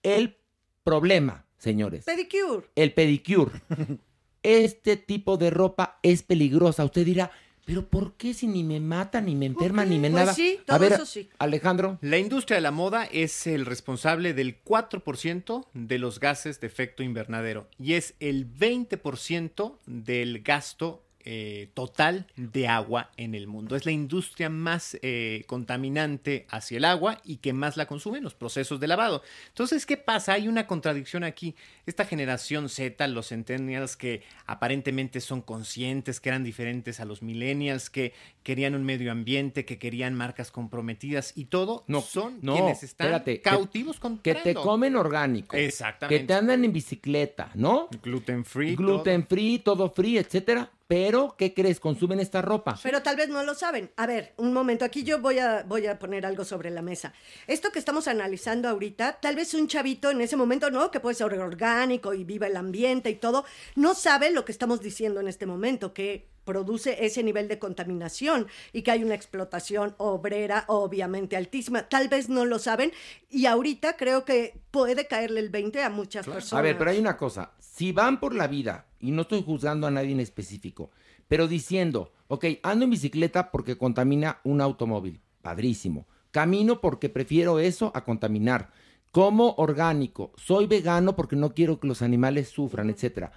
el problema, señores. Pedicure. El pedicure. [laughs] Este tipo de ropa es peligrosa. Usted dirá, pero ¿por qué si ni me mata, ni me enferma, ni me Pues nada? sí, A todo ver, eso sí. Alejandro. La industria de la moda es el responsable del 4% de los gases de efecto invernadero y es el 20% del gasto eh, total de agua en el mundo. Es la industria más eh, contaminante hacia el agua y que más la consume en los procesos de lavado. Entonces, ¿qué pasa? Hay una contradicción aquí. Esta generación Z, los centennials que aparentemente son conscientes, que eran diferentes a los millennials, que querían un medio ambiente, que querían marcas comprometidas y todo, No, son no, quienes están espérate, que- cautivos Que comprando. te comen orgánico. Exactamente. Que te andan en bicicleta, ¿no? Gluten free. Gluten free, todo free, etcétera. Pero, ¿qué crees? Consumen esta ropa. Pero tal vez no lo saben. A ver, un momento, aquí yo voy a, voy a poner algo sobre la mesa. Esto que estamos analizando ahorita, tal vez un chavito en ese momento, ¿no? Que puede ser orgánico y viva el ambiente y todo, no sabe lo que estamos diciendo en este momento, que produce ese nivel de contaminación y que hay una explotación obrera obviamente altísima. Tal vez no lo saben y ahorita creo que puede caerle el 20 a muchas personas. A ver, pero hay una cosa. Si van por la vida, y no estoy juzgando a nadie en específico, pero diciendo, ok, ando en bicicleta porque contamina un automóvil, padrísimo. Camino porque prefiero eso a contaminar. Como orgánico, soy vegano porque no quiero que los animales sufran, etcétera.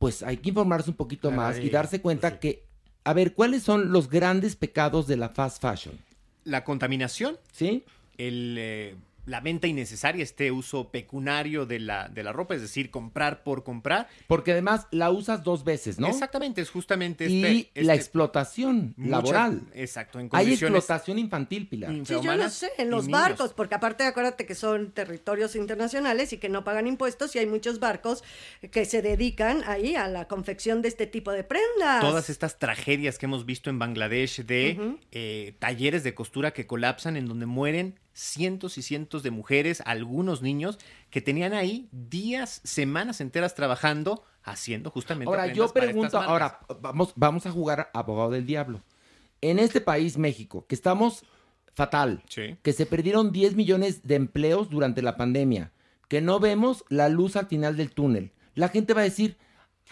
Pues hay que informarse un poquito más y darse cuenta que, a ver, ¿cuáles son los grandes pecados de la fast fashion? La contaminación. ¿Sí? El, eh, la venta innecesaria, este uso pecunario de la, de la ropa, es decir, comprar por comprar. Porque además la usas dos veces, ¿no? Exactamente, es justamente y este... la este- explotación laboral. Exacto, en Hay condiciones explotación infantil, Pilar. Sí, yo lo sé, en los niños. barcos, porque aparte acuérdate que son territorios internacionales y que no pagan impuestos y hay muchos barcos que se dedican ahí a la confección de este tipo de prendas. Todas estas tragedias que hemos visto en Bangladesh de eh, talleres de costura que colapsan en donde mueren cientos y cientos de mujeres, algunos niños que tenían ahí días, semanas enteras trabajando haciendo justamente Ahora, yo pregunto, ahora, vamos, vamos a jugar a abogado del diablo. En este país, México, que estamos fatal, Sí. que se perdieron 10 millones de empleos durante la pandemia, que no vemos la luz al final del túnel. La gente va a decir,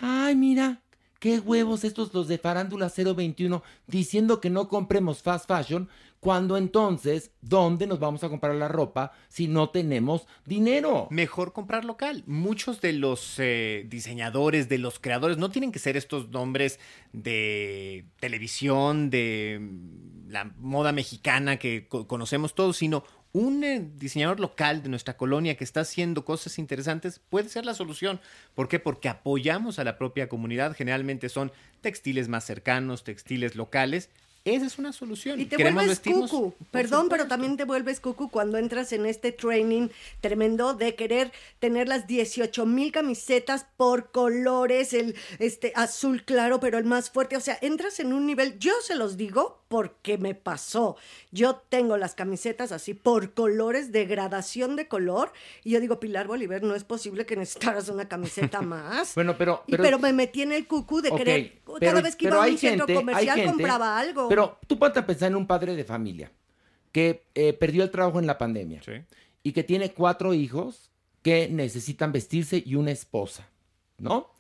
ay, mira, qué huevos estos los de Farándula 021 diciendo que no compremos fast fashion, cuando entonces, ¿dónde nos vamos a comprar la ropa si no tenemos dinero? Mejor comprar local. Muchos de los eh, diseñadores, de los creadores, no tienen que ser estos nombres de televisión, de mm, la moda mexicana que co- conocemos todos, sino un eh, diseñador local de nuestra colonia que está haciendo cosas interesantes puede ser la solución. ¿Por qué? Porque apoyamos a la propia comunidad. Generalmente son textiles más cercanos, textiles locales. Esa es una solución. Y te vuelves cucu. Perdón, pero también te vuelves cucu cuando entras en este training tremendo de querer tener las 18 mil camisetas por colores, el este azul claro, pero el más fuerte. O sea, entras en un nivel, yo se los digo porque me pasó. Yo tengo las camisetas así por colores, de gradación de color. Y yo digo, Pilar Bolívar, no es posible que necesitaras una camiseta [laughs] más. Bueno, pero... Y pero me metí en el cucu de querer, cada pero- vez que pero iba a un centro gente- comercial gente- compraba algo. Pero tú ponte a pensar en un padre de familia que eh, perdió el trabajo en la pandemia y que tiene cuatro hijos que necesitan vestirse y una esposa. ¿no?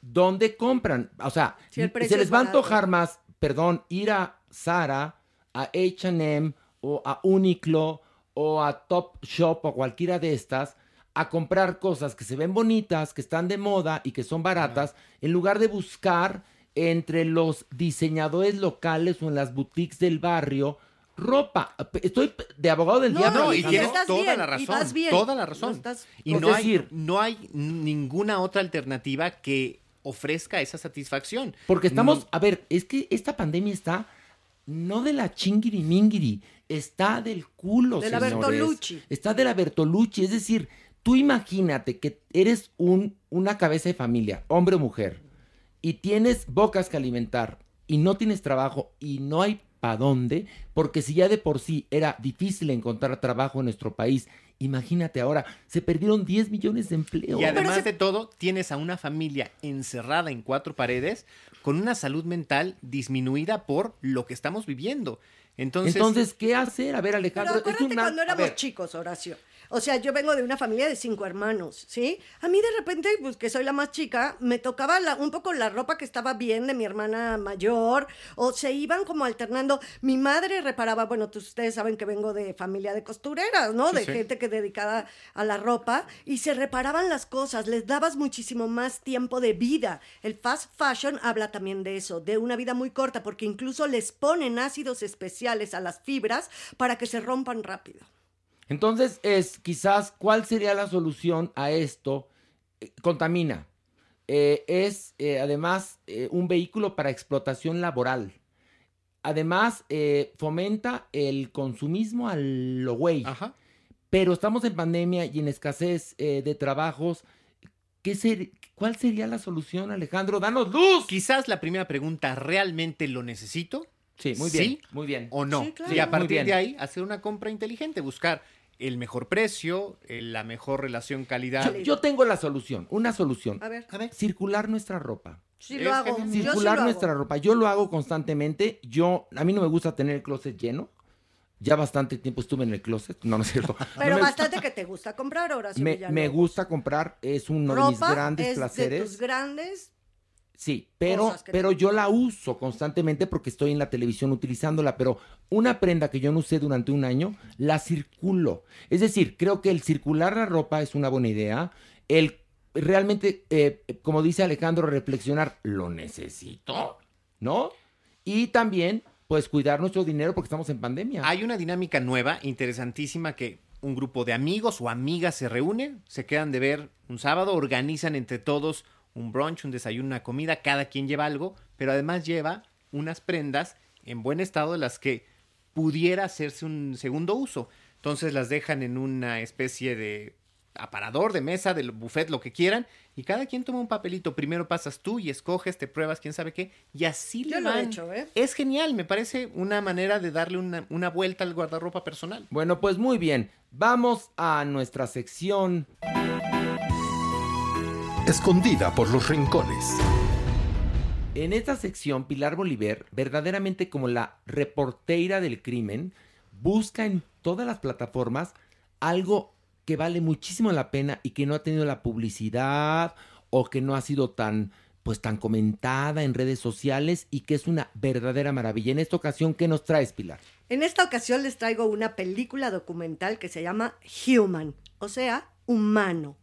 ¿Dónde compran? O sea, Sí, se les es va a antojar más, perdón, ir a Zara, a H&M o a Uniqlo o a Top Shop o cualquiera de estas a comprar cosas que se ven bonitas, que están de moda y que son baratas, en lugar de buscar entre los diseñadores locales o en las boutiques del barrio ropa. Estoy de abogado del No, diablo. no, y tienes estás toda bien, la y razón. bien. Toda la No razón. estás- y Es no decir- hay, no hay ninguna otra alternativa que ofrezca esa satisfacción. Porque estamos, No- a ver, es que esta pandemia está no de la chingiri mingiri, está del culo, De la señores. Bertolucci. Está de la Bertolucci, es decir, tú imagínate que eres un, una cabeza de familia, hombre o mujer, y tienes bocas que alimentar, y no tienes trabajo, y no hay para dónde, porque si ya de por sí era difícil encontrar trabajo en nuestro país, imagínate ahora, se perdieron 10 millones de empleos. Y además de todo, tienes a una familia encerrada en cuatro paredes con una salud mental disminuida por lo que estamos viviendo. Entonces, Entonces, ¿qué hacer? A ver, Pero Alejandro, es acuérdate una- cuando a éramos ver, chicos, Horacio. O sea, yo vengo de una familia de cinco hermanos, ¿sí? A mí de repente, pues que soy la más chica, me tocaba la- un poco la ropa que estaba bien de mi hermana mayor, o se iban como alternando. Mi madre reparaba, bueno, tú- ustedes saben que vengo de familia de costureras, ¿no? Sí, de sí. gente que dedicada a la ropa, y se reparaban las cosas, les dabas muchísimo más tiempo de vida. El fast fashion habla también de eso, de una vida muy corta, porque incluso les ponen ácidos especiales a las fibras para que se rompan rápido. Entonces, es quizás, ¿cuál sería la solución a esto? Eh, contamina. Eh, es eh, además eh, un vehículo para explotación laboral. Además, eh, fomenta el consumismo a lo güey. Pero estamos en pandemia y en escasez eh, de trabajos. ¿Qué ser- ¿Cuál sería la solución, Alejandro? ¡Danos luz! Quizás la primera pregunta, ¿realmente lo necesito? Sí, muy bien, muy bien. ¿O no? Sí, claro. Y a partir de ahí, hacer una compra inteligente, buscar el mejor precio, eh, la mejor relación calidad. Yo, yo tengo la solución, una solución. A ver. Circular nuestra ropa. Sí lo hago. Yo sí Circular lo hago. nuestra ropa. Yo lo hago constantemente. Yo, a mí no me gusta tener el closet lleno. Ya bastante tiempo estuve en el closet. No, no es cierto. [laughs] No Pero me, bastante que te gusta comprar, Horacio me, me gusta comprar. Es uno de mis Ropa grandes es placeres. de tus grandes Sí, pero, pero yo la uso constantemente porque estoy en la televisión utilizándola, pero una prenda que yo no usé durante un año, la circulo. Es decir, creo que el circular la ropa es una buena idea. El realmente, eh, como dice Alejandro, reflexionar, lo necesito, ¿no? Y también, pues, cuidar nuestro dinero porque estamos en pandemia. Hay una dinámica nueva, interesantísima, que un grupo de amigos o amigas se reúnen, se quedan de ver un sábado, organizan entre todos un brunch, un desayuno, una comida, cada quien lleva algo, pero además lleva unas prendas en buen estado de las que pudiera hacerse un segundo uso. Entonces las dejan en una especie de aparador de mesa, del buffet, lo que quieran, y cada quien toma un papelito. Primero pasas tú y escoges, te pruebas, quién sabe qué, y así Yo le lo he van. hecho, ¿eh? Es genial, me parece una manera de darle una, una vuelta al guardarropa personal. Bueno, pues muy bien. Vamos a nuestra sección. Escondida por los rincones. En esta sección, Pilar Bolívar, verdaderamente como la reportera del crimen, busca en todas las plataformas algo que vale muchísimo la pena y que no ha tenido la publicidad o que no ha sido tan pues tan comentada en redes sociales y que es una verdadera maravilla. En esta ocasión, ¿qué nos traes, Pilar? En esta ocasión les traigo una película documental que se llama Human, o sea, humano.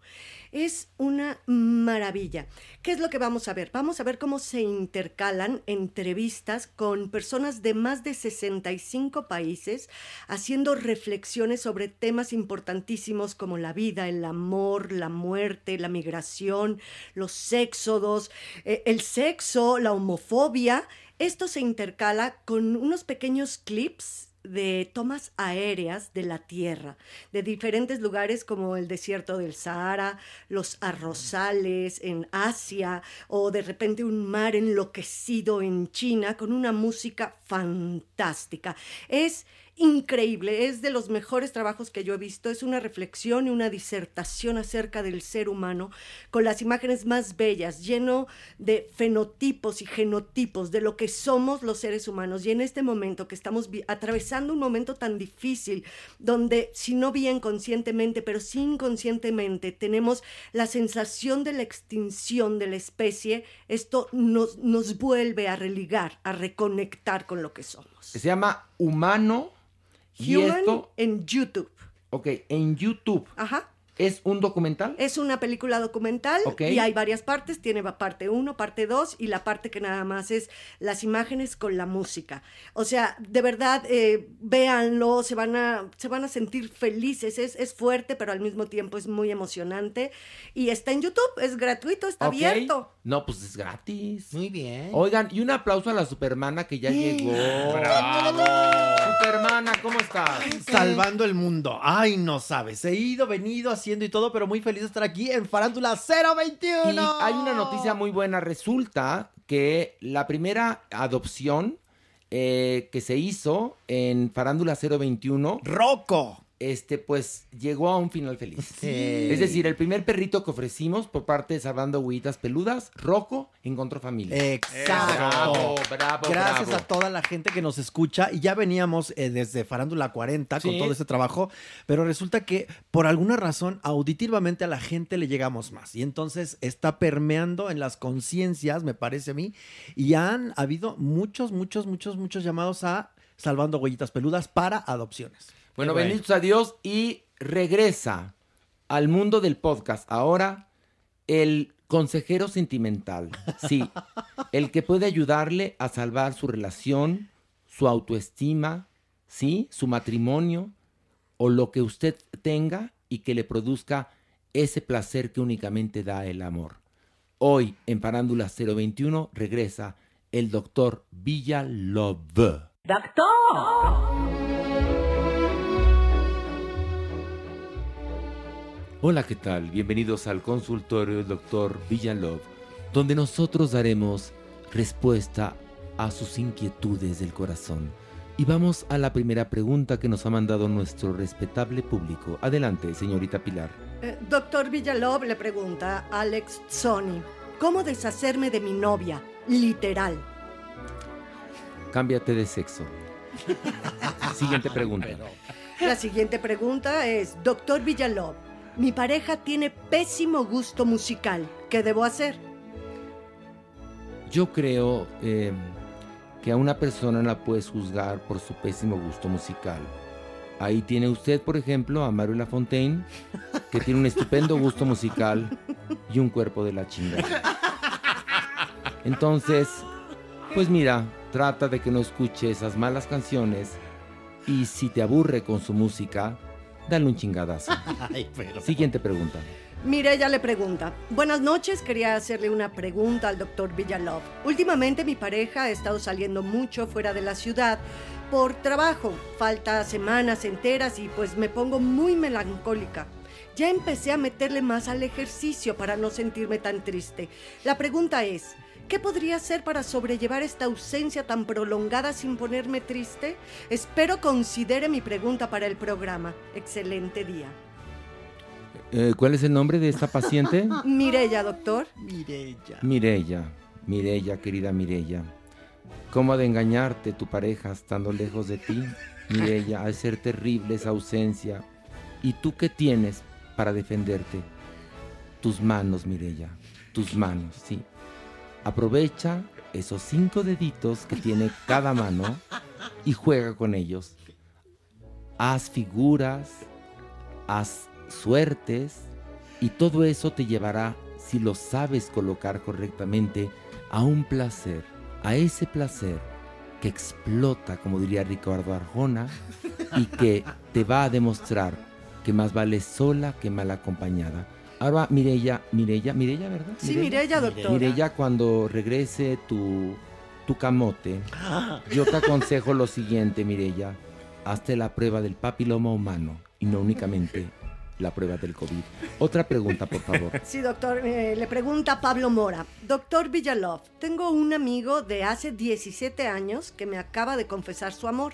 Es una maravilla. ¿Qué es lo que vamos a ver? Vamos a ver cómo se intercalan entrevistas con personas de más de 65 países haciendo reflexiones sobre temas importantísimos como la vida, el amor, la muerte, la migración, los éxodos, eh, el sexo, la homofobia. Esto se intercala con unos pequeños clips de tomas aéreas de la Tierra, de diferentes lugares como el desierto del Sahara, los arrozales en Asia o de repente un mar enloquecido en China con una música fantástica. Es increíble, es de los mejores trabajos que yo he visto, es una reflexión y una disertación acerca del ser humano con las imágenes más bellas, lleno de fenotipos y genotipos de lo que somos los seres humanos. Y en este momento que estamos atravesando un momento tan difícil, donde si no bien conscientemente, pero sí inconscientemente, tenemos la sensación de la extinción de la especie, esto nos, nos vuelve a religar, a reconectar con lo que somos. Se llama Humano. Y Human esto, en YouTube. ok, en YouTube. Ajá. ¿Es un documental? Es una película documental Ok. y hay varias partes. Tiene parte 1, parte 2 y la parte que nada más es las imágenes con la música. O sea, de verdad, eh, véanlo, se van, a, se van a sentir felices. Es, es fuerte, pero al mismo tiempo es muy emocionante. Y está en YouTube, es gratuito, está Ok. abierto. No, pues es gratis. Muy bien. Oigan, y un aplauso a la supermana que ya llegó. ¡Bravo! Supermana, ¿cómo estás? Salvando el mundo. Ay, no sabes. He ido, venido, haciendo y todo, pero muy feliz de estar aquí en Farándula 021. Y hay una noticia muy buena. Resulta que la primera adopción eh, que se hizo en Farándula 021. ¡Roco! Este, pues, llegó a un final feliz. Sí. Es decir, el primer perrito que ofrecimos por parte de Salvando Huellitas Peludas, Rocco, encontró familia. Exacto. Bravo, bravo, Gracias bravo. a toda la gente que nos escucha. Y ya veníamos eh, desde Farándula 40 con todo este trabajo. Pero resulta que por alguna razón, auditivamente a la gente le llegamos más. Y entonces está permeando en las conciencias, me parece a mí. Y han habido muchos, muchos, muchos, muchos llamados a Salvando Huellitas Peludas para adopciones. Bueno, benditos a Dios y regresa al mundo del podcast. Ahora, el consejero sentimental. Sí, [laughs] el que puede ayudarle a salvar su relación, su autoestima, sí, su matrimonio o lo que usted tenga y que le produzca ese placer que únicamente da el amor. Hoy en Parándula 021 regresa el doctor Villalove. Hola, ¿qué tal? Bienvenidos al consultorio del doctor Villalove, donde nosotros daremos respuesta a sus inquietudes del corazón. Y vamos a la primera pregunta que nos ha mandado nuestro respetable público. Adelante, señorita Pilar. Eh, Doctor Villalov le pregunta a Alex Sony, ¿cómo deshacerme de mi novia? Literal. Cámbiate de sexo. [laughs] Siguiente pregunta. La siguiente pregunta es, Doctor Villalov, mi pareja tiene pésimo gusto musical. ¿Qué debo hacer? Yo creo eh, que a una persona la puedes juzgar por su pésimo gusto musical. Ahí tiene usted, por ejemplo, a Mario Lafontaine, que tiene un estupendo gusto musical y un cuerpo de la chingada. Entonces, pues mira, trata de que no escuche esas malas canciones y si te aburre con su música, dale un chingadazo. [laughs] Ay, pero... Siguiente pregunta. Mireya le pregunta, buenas noches, quería hacerle una pregunta al doctor Villalov. Últimamente mi pareja ha estado saliendo mucho fuera de la ciudad por trabajo, falta semanas enteras y pues me pongo muy melancólica. Ya empecé a meterle más al ejercicio para no sentirme tan triste. La pregunta es, ¿qué podría hacer para sobrellevar esta ausencia tan prolongada sin ponerme triste? Espero considere mi pregunta para el programa. Excelente día. Eh, ¿Cuál es el nombre de esta paciente? [laughs] Mireya, doctor. Mireya. Mirella, Mirella, querida Mirella. ¿Cómo ha de engañarte tu pareja estando lejos de ti? Mirella, ha de ser terrible esa ausencia. ¿Y tú qué tienes para defenderte? Tus manos, Mirella, tus manos, sí. Aprovecha esos cinco deditos que tiene cada mano y juega con ellos. Haz figuras, haz suertes y todo eso te llevará, si lo sabes colocar correctamente, a un placer, a ese placer que explota, como diría Ricardo Arjona, y que te va a demostrar que más vale sola que mal acompañada. Ahora, Mirella, Mirella, Mirella, ¿verdad? Sí, Mireya, doctor. Mirella, cuando regrese tu, tu camote, [gasps] yo te aconsejo lo siguiente, Mirella. Hazte la prueba del papiloma humano y no únicamente la prueba del COVID. Otra pregunta, por favor. [laughs] Sí, doctor. eh, le pregunta Pablo Mora. Doctor Villalov, tengo un amigo de hace 17 años que me acaba de confesar su amor.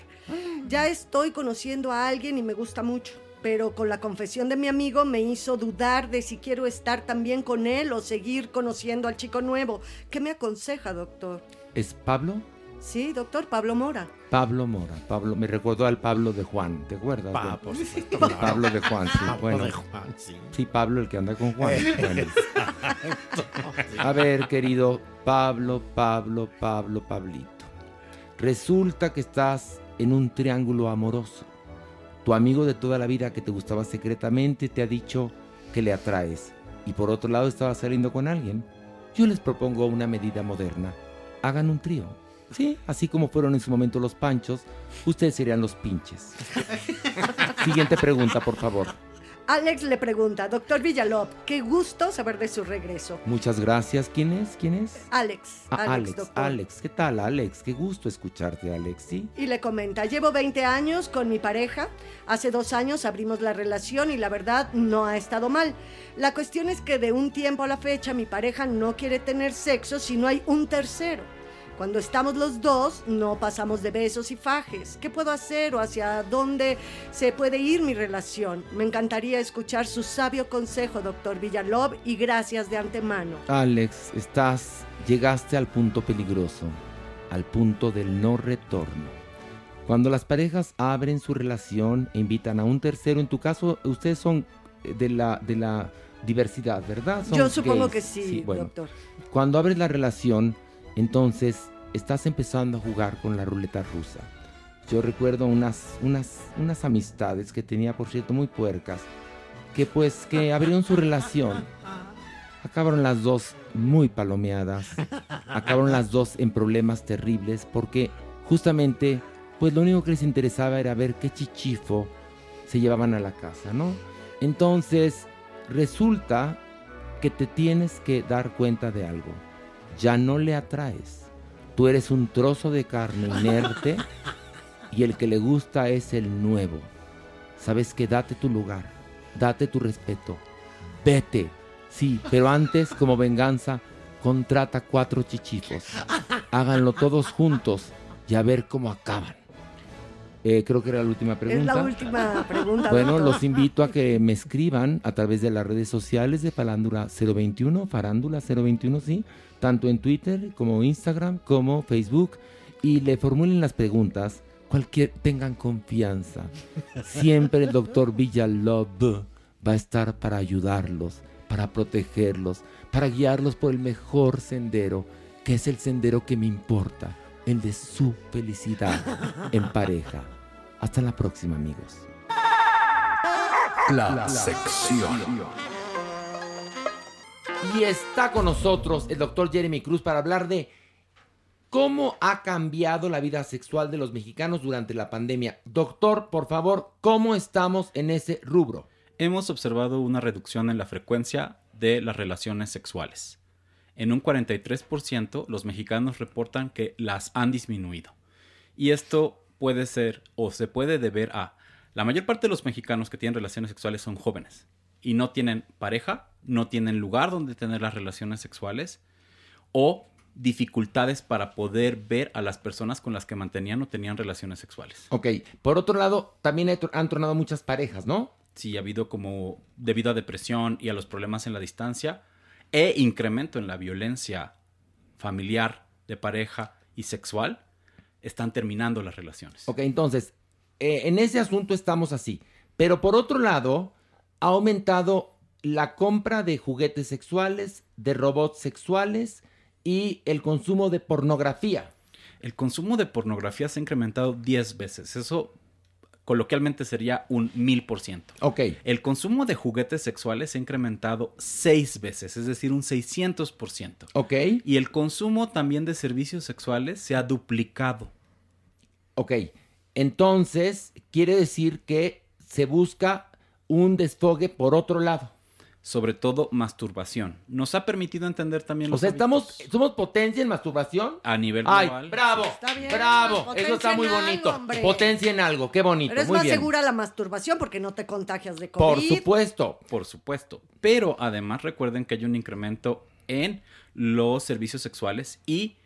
Ya estoy conociendo a alguien y me gusta mucho, pero con la confesión de mi amigo me hizo dudar de si quiero estar también con él o seguir conociendo al chico nuevo. ¿Qué me aconseja, doctor? ¿Es Pablo? Sí, doctor Pablo Mora. Pablo Mora. Pablo, me recordó al Pablo de Juan, ¿te acuerdas? Pa, güey? por supuesto, El claro. Pablo de Juan, sí. Pablo bueno. de Juan, sí. Sí, Pablo, el que anda con Juan. Bueno. A ver, querido Pablo, Pablo, Pablo, Pablito. Resulta que estás en un triángulo amoroso. Tu amigo de toda la vida que te gustaba secretamente te ha dicho que le atraes. Y por otro lado estaba saliendo con alguien. Yo les propongo una medida moderna. Hagan un trío. Sí, así como fueron en su momento los panchos, ustedes serían los pinches. [laughs] Siguiente pregunta, por favor. Alex le pregunta, doctor Villalov, qué gusto saber de su regreso. Muchas gracias. ¿Quién es? ¿Quién es? Alex, Ah, Alex, Alex, doctor. Alex, ¿qué tal, Alex? Qué gusto escucharte, Alex, ¿sí? Y le comenta, llevo 20 años con mi pareja, hace dos años abrimos la relación y la verdad no ha estado mal. La cuestión es que de un tiempo a la fecha mi pareja no quiere tener sexo si no hay un tercero. Cuando estamos los dos, no pasamos de besos y fajes. ¿Qué puedo hacer o hacia dónde se puede ir mi relación? Me encantaría escuchar su sabio consejo, doctor Villalov, y gracias de antemano. Alex, estás, llegaste al punto peligroso, al punto del no retorno. Cuando las parejas abren su relación e invitan a un tercero, en tu caso, ustedes son de la, de la diversidad, ¿verdad? Son Yo supongo gays. que sí, bueno. doctor. Cuando abres la relación, entonces estás empezando a jugar con la ruleta rusa. Yo recuerdo unas, unas, unas amistades que tenía, por cierto, muy puercas, que pues que abrieron su relación. Acabaron las dos muy palomeadas, acabaron las dos en problemas terribles porque justamente pues lo único que les interesaba era ver qué chichifo se llevaban a la casa, ¿no? Entonces resulta que te tienes que dar cuenta de algo. Ya no le atraes. Tú eres un trozo de carne inerte y el que le gusta es el nuevo. Sabes que date tu lugar, date tu respeto. Vete. Sí, pero antes, como venganza, contrata cuatro chichifos. Háganlo todos juntos y a ver cómo acaban. Eh, creo que era la última pregunta. Es la última pregunta. Bueno, doctor. los invito a que me escriban a través de las redes sociales de Farándula 021, Farándula 021, sí, tanto en Twitter como Instagram como Facebook y le formulen las preguntas. Cualquier, tengan confianza. Siempre el doctor Villalov va a estar para ayudarlos, para protegerlos, para guiarlos por el mejor sendero, que es el sendero que me importa, el de su felicidad en pareja. Hasta la próxima, amigos. La sección. Y está con nosotros el doctor Jeremy Cruz para hablar de cómo ha cambiado la vida sexual de los mexicanos durante la pandemia. Doctor, por favor, ¿cómo estamos en ese rubro? Hemos observado una reducción en la frecuencia de las relaciones sexuales. En un 43% los mexicanos reportan que las han disminuido. Y esto puede ser o se puede deber a la mayor parte de los mexicanos que tienen relaciones sexuales son jóvenes y no tienen pareja, no tienen lugar donde tener las relaciones sexuales o dificultades para poder ver a las personas con las que mantenían o tenían relaciones sexuales. Ok, por otro lado, también han tronado muchas parejas, ¿no? Sí, ha habido como, debido a depresión y a los problemas en la distancia, e incremento en la violencia familiar, de pareja y sexual, están terminando las relaciones. Ok, entonces, eh, en ese asunto estamos así. Pero por otro lado, ha aumentado la compra de juguetes sexuales, de robots sexuales y el consumo de pornografía. El consumo de pornografía se ha incrementado 10 veces. Eso coloquialmente sería un mil por ciento. Ok. El consumo de juguetes sexuales se ha incrementado 6 veces, es decir, un 600 por ciento. Ok. Y el consumo también de servicios sexuales se ha duplicado. Ok. Entonces, quiere decir que se busca un desfogue por otro lado. sobre todo masturbación. Nos ha permitido entender también O los sea, hábitos estamos, somos potencia en masturbación. a nivel Ay, global. bravo, bien, bravo. potencia Eso está en muy algo, bonito. hombre. Potencia en algo, qué bonito, Pero es muy más bien. segura la masturbación porque no te contagias de Por COVID. supuesto. Por supuesto. Pero además recuerden que hay un incremento en los servicios sexuales y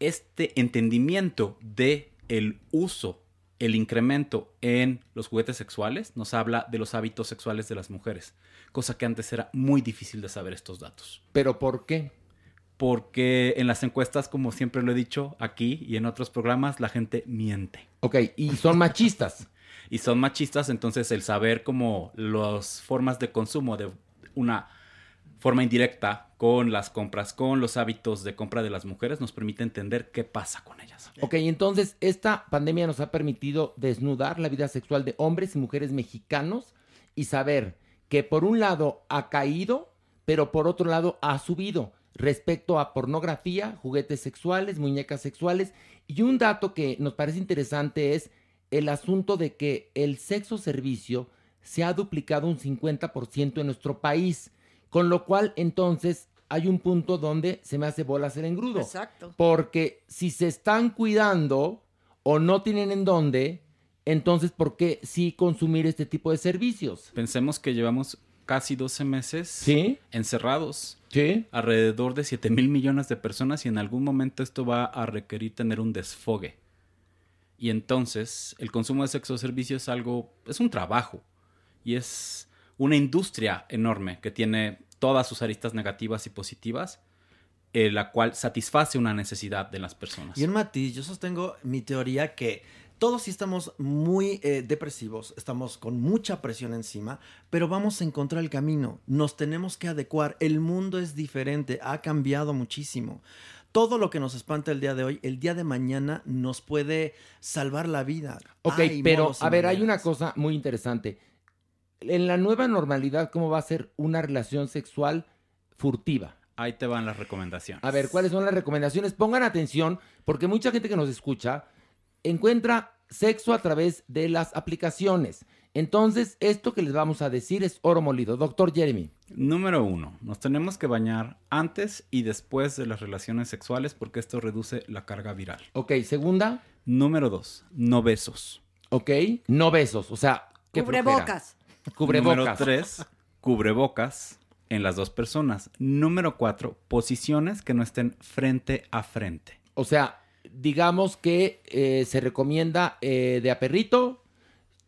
este entendimiento de el uso, el incremento en los juguetes sexuales nos habla de los hábitos sexuales de las mujeres, cosa que antes era muy difícil de saber estos datos. ¿Pero por qué? Porque en las encuestas, como siempre lo he dicho aquí y en otros programas, la gente miente. Ok, y son machistas. [laughs] y son machistas, entonces el saber como las formas de consumo de una forma indirecta con las compras, con los hábitos de compra de las mujeres, nos permite entender qué pasa con ellas. Ok, entonces esta pandemia nos ha permitido desnudar la vida sexual de hombres y mujeres mexicanos y saber que por un lado ha caído, pero por otro lado ha subido respecto a pornografía, juguetes sexuales, muñecas sexuales. Y un dato que nos parece interesante es el asunto de que el sexo servicio se ha duplicado un 50% en nuestro país, con lo cual entonces hay un punto donde se me hace bolas el engrudo. Exacto. Porque si se están cuidando o no tienen en dónde, entonces ¿por qué sí consumir este tipo de servicios? Pensemos que llevamos casi 12 meses ¿Sí? encerrados. Sí. Alrededor de 7 mil millones de personas y en algún momento esto va a requerir tener un desfogue. Y entonces el consumo de sexo servicio es algo, es un trabajo y es una industria enorme que tiene todas sus aristas negativas y positivas, eh, la cual satisface una necesidad de las personas. Y en matiz, yo sostengo mi teoría que todos sí estamos muy eh, depresivos, estamos con mucha presión encima, pero vamos a encontrar el camino, nos tenemos que adecuar, el mundo es diferente, ha cambiado muchísimo. Todo lo que nos espanta el día de hoy, el día de mañana nos puede salvar la vida. Ok, pero a ver, hay una cosa muy interesante. En la nueva normalidad, ¿cómo va a ser una relación sexual furtiva? Ahí te van las recomendaciones. A ver, ¿cuáles son las recomendaciones? Pongan atención, porque mucha gente que nos escucha encuentra sexo a través de las aplicaciones. Entonces, esto que les vamos a decir es oro molido. Doctor Jeremy. Número uno, nos tenemos que bañar antes y después de las relaciones sexuales porque esto reduce la carga viral. Ok, segunda. Número dos, no besos. Ok, no besos, o sea, ¿qué Cubrebocas. Cubrebocas. Número tres, cubrebocas en las dos personas. Número cuatro, posiciones que no estén frente a frente. O sea, digamos que eh, se recomienda eh, de a perrito,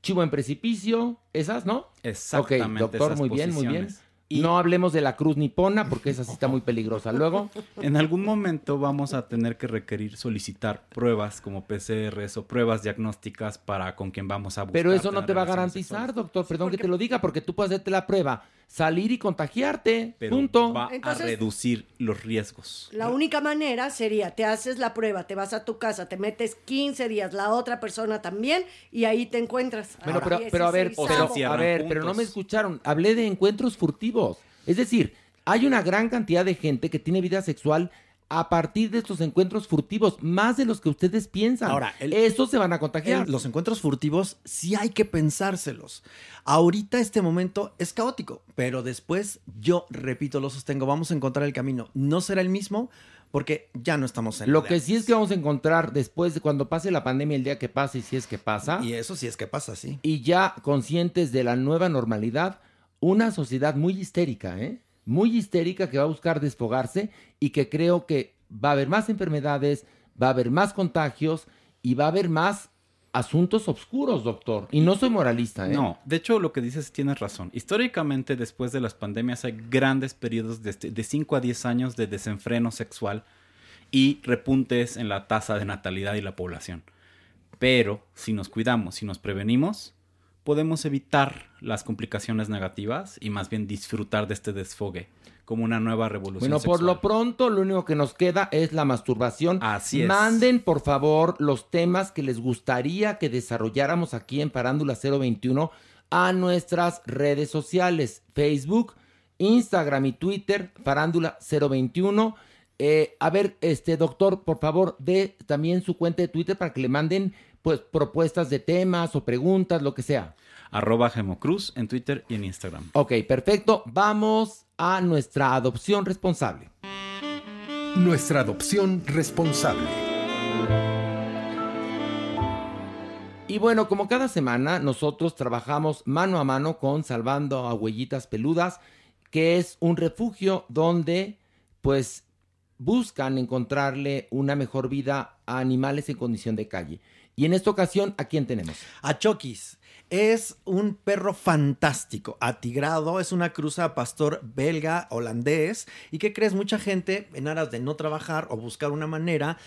chivo en precipicio, esas, ¿no? Exactamente, Ok, doctor, esas muy bien, muy bien. Posiciones. No hablemos de la cruz nipona porque esa sí está muy peligrosa. Luego, En algún momento vamos a tener que requerir solicitar pruebas como PCRs o pruebas diagnósticas para con quien vamos a buscar. pero eso no te va a garantizar, doctor, perdón que te lo diga, porque tú puedes hacerte la prueba, salir y contagiarte, pero punto. va Entonces- a reducir los riesgos. La única manera sería, te haces la prueba, te vas a tu casa, te metes 15 días, la otra persona también, y ahí te encuentras. Bueno, pero, pero a ver, 16avo. pero, a ver, pero no me escucharon. Hablé de encuentros furtivos. Es decir, hay una gran cantidad de gente que tiene vida sexual a partir de estos encuentros furtivos, más de los que ustedes piensan. Ahora, el- Estos se van a contagiar. Los encuentros furtivos sí hay que pensárselos. Ahorita este momento es caótico, pero después, yo repito, lo sostengo, vamos a encontrar el camino. No será el mismo porque ya no estamos en Lo que sí es que vamos a encontrar después de cuando pase la pandemia, el día que pase, y si es que pasa. Y eso sí es que pasa, sí. Y ya conscientes de la nueva normalidad, una sociedad muy histérica, ¿eh? Muy histérica que va a buscar desfogarse y que creo que va a haber más enfermedades, va a haber más contagios y va a haber más asuntos oscuros, doctor. Y no soy moralista, ¿eh? No, de hecho lo que dices tienes razón. Históricamente después de las pandemias hay grandes periodos de, de 5 a 10 años de desenfreno sexual y repuntes en la tasa de natalidad y la población. Pero si nos cuidamos, si nos prevenimos, podemos evitar las complicaciones negativas y más bien disfrutar de este desfogue como una nueva revolución Bueno, por lo pronto, lo único que nos queda es la masturbación. Así es. Manden, por favor, los temas que les gustaría que desarrolláramos aquí en Parándula 021 a nuestras redes sociales: Facebook, Instagram y Twitter, Parándula 021. Eh, a ver, este doctor, por favor, dé también su cuenta de Twitter para que le manden pues propuestas de temas o preguntas, lo que sea. Arroba Gemocruz en Twitter y en Instagram. Ok, perfecto. Vamos a nuestra adopción responsable. Nuestra adopción responsable. Y bueno, como cada semana, nosotros trabajamos mano a mano con Salvando a Huellitas Peludas, que es un refugio donde, pues, buscan encontrarle una mejor vida a animales en condición de calle. Y en esta ocasión, ¿a quién tenemos? A Chokis. Es un perro fantástico, atigrado, es una cruza pastor belga holandés. ¿Y qué crees? Mucha gente, en aras de no trabajar o buscar una manera,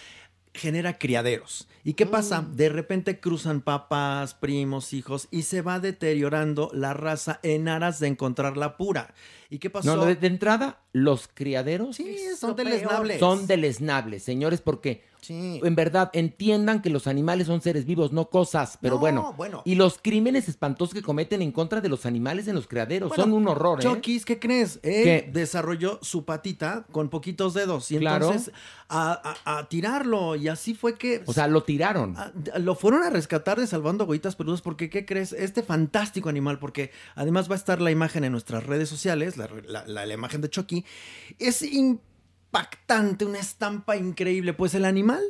genera criaderos. ¿Y qué pasa? De repente cruzan papás, primos, hijos y se va deteriorando la raza en aras de encontrar la pura. ¿Y qué pasó? No, no, de, de entrada, los criaderos Sí, son deleznables. son deleznables, señores, porque en verdad entiendan que los animales son seres vivos, no cosas. Pero No, bueno, bueno. y los crímenes espantosos que cometen en contra de los animales en los criaderos Bueno, son un horror, ¿eh? Chokis, ¿qué crees? Él ¿Qué? desarrolló su patita con poquitos dedos y Claro. entonces a, a- a tirarlo y así fue que... O sea, lo tiraron. Ah, Lo fueron a rescatar de Salvando Agüitas Peludas porque, ¿qué crees? Este fantástico animal, porque además va a estar la imagen en nuestras redes sociales, la, la- la- la imagen de Chucky, es impactante, una estampa increíble. Pues el animal,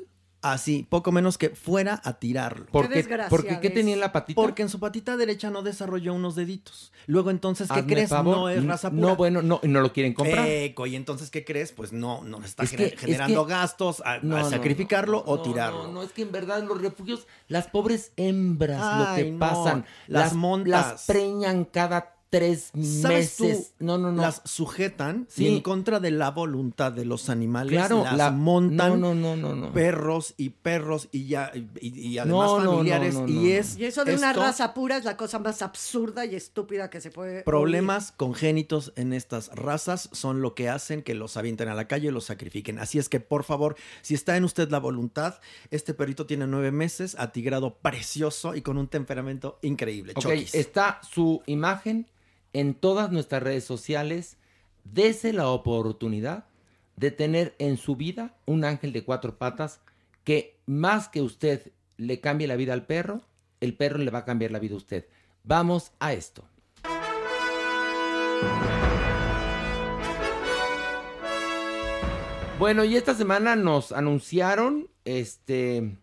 así, poco menos que fuera a tirarlo. ¿Por Qué qué- desgraciadez. por qué? ¿Qué tenía en la patita? Porque en su patita derecha no desarrolló unos deditos. Luego entonces, ¿qué Hazme crees? favor, No es raza pura. No, bueno, no, no lo quieren comprar. Eco, y entonces, ¿qué crees? Pues no, no está Es gener- que- es generando que- gastos a, a No, sacrificarlo no, o tirarlo. No, no, es que en verdad los refugios, las pobres hembras, lo que no, pasan, las montas. las preñan cada tres ¿Sabes meses. tú? No, no, no. Las sujetan Sí. y en contra de la voluntad de los animales. Claro, las la- montan no, no, no, no, no. perros y perros y ya y, y además No, no, no, familiares. no, no, y es Y eso de una esto, raza pura es la cosa más absurda y estúpida que se puede. Problemas congénitos en estas razas son lo que hacen que los avienten a la calle y los sacrifiquen. Así es que, por favor, si está en usted la voluntad, este perrito tiene nueve meses, atigrado precioso y con un temperamento increíble. Ok, Chokis. está su imagen en todas nuestras redes sociales. Dese la oportunidad de tener en su vida un ángel de cuatro patas que más que usted le cambie la vida al perro, el perro le va a cambiar la vida a usted. Vamos a esto. Bueno, y esta semana nos anunciaron este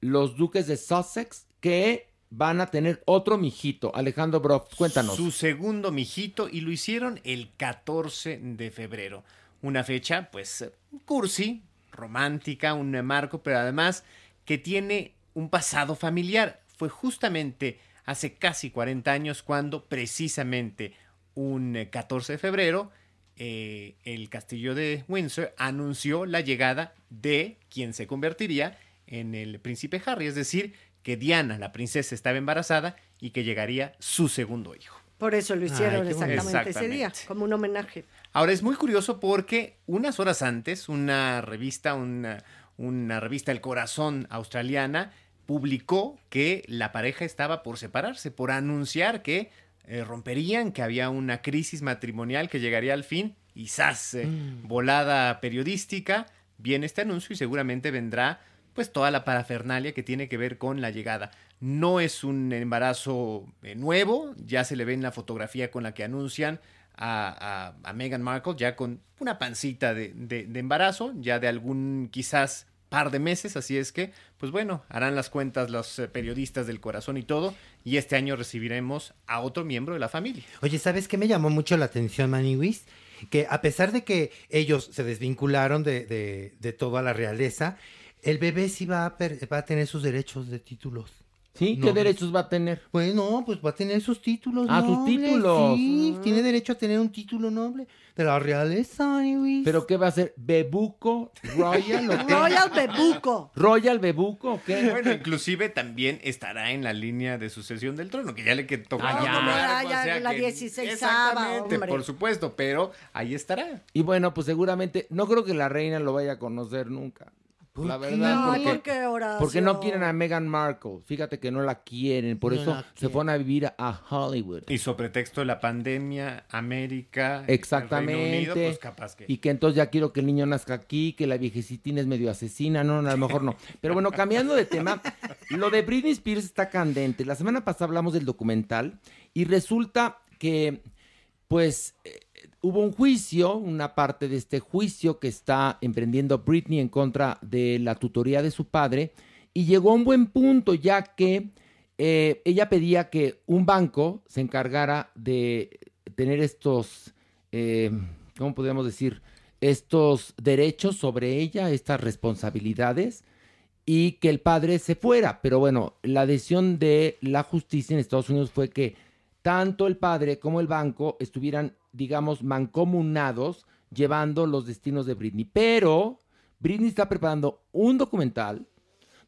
los duques de Sussex que van a tener otro mijito. Alejandro Broff, cuéntanos. Su segundo mijito y lo hicieron el 14 de febrero. Una fecha, pues, cursi, romántica, un marco, pero además que tiene un pasado familiar. Fue justamente hace casi 40 años cuando precisamente un eh, 14 de febrero eh, el castillo de Windsor anunció la llegada de quien se convertiría en el príncipe Harry, es decir, que Diana, la princesa, estaba embarazada y que llegaría su segundo hijo. Por eso lo hicieron Ay, exactamente, ese día, como un homenaje. Ahora es muy curioso porque unas horas antes, una revista, una, una revista El Corazón australiana, publicó que la pareja estaba por separarse, por anunciar que eh, romperían, que había una crisis matrimonial que llegaría al fin, y ¡zas! eh, volada periodística, viene este anuncio y seguramente vendrá pues toda la parafernalia que tiene que ver con la llegada. No es un embarazo eh, nuevo, ya se le ve en la fotografía con la que anuncian a, a- Meghan Markle, ya con una pancita de, de- de embarazo, ya de algún quizás par de meses, así es que, pues bueno, harán las cuentas los eh, periodistas del corazón y todo, y este año recibiremos a otro miembro de la familia. Oye, ¿sabes qué me llamó mucho la atención, Maniwis? Que a pesar de que ellos se desvincularon de, de- de toda la realeza, el bebé sí va a, per- va a tener sus derechos de títulos. ¿Sí? ¿Qué derechos va a tener? Pues no, pues va a tener sus títulos Ah, sus títulos. Sí, Ah. tiene derecho a tener un título noble de la realeza. ¿Pero qué va a ser? ¿Bebuco? ¿Royal o qué? Royal Bebuco. ¿Royal Bebuco o qué? Bueno, inclusive también estará en la línea de sucesión del trono, que ya le que toca Ah, ya. Ah, ya, o sea la que- 16ª, Exactamente, hombre. por supuesto, pero ahí estará. Y bueno, pues seguramente, no creo que la reina lo vaya a conocer nunca. La qué? verdad, Ay, porque, ¿por qué, Horacio? porque no quieren a Meghan Markle. Fíjate que no la quieren, por No eso la se fueron a vivir a Hollywood. Y sobre pretexto de la pandemia, América, el Reino Exactamente. Unido, pues capaz que. Y que entonces ya quiero que el niño nazca aquí, que la viejecitina es medio asesina. No, no, a lo mejor no. Pero bueno, cambiando de tema, [laughs] lo de Britney Spears está candente. La semana pasada hablamos del documental y resulta que, pues, eh, hubo un juicio, una parte de este juicio que está emprendiendo Britney en contra de la tutoría de su padre y llegó a un buen punto ya que eh, ella pedía que un banco se encargara de tener estos, eh, ¿cómo podríamos decir? Estos derechos sobre ella, estas responsabilidades, y que el padre se fuera. Pero bueno, la decisión de la justicia en Estados Unidos fue que tanto el padre como el banco estuvieran, digamos, mancomunados llevando los destinos de Britney. Pero Britney está preparando un documental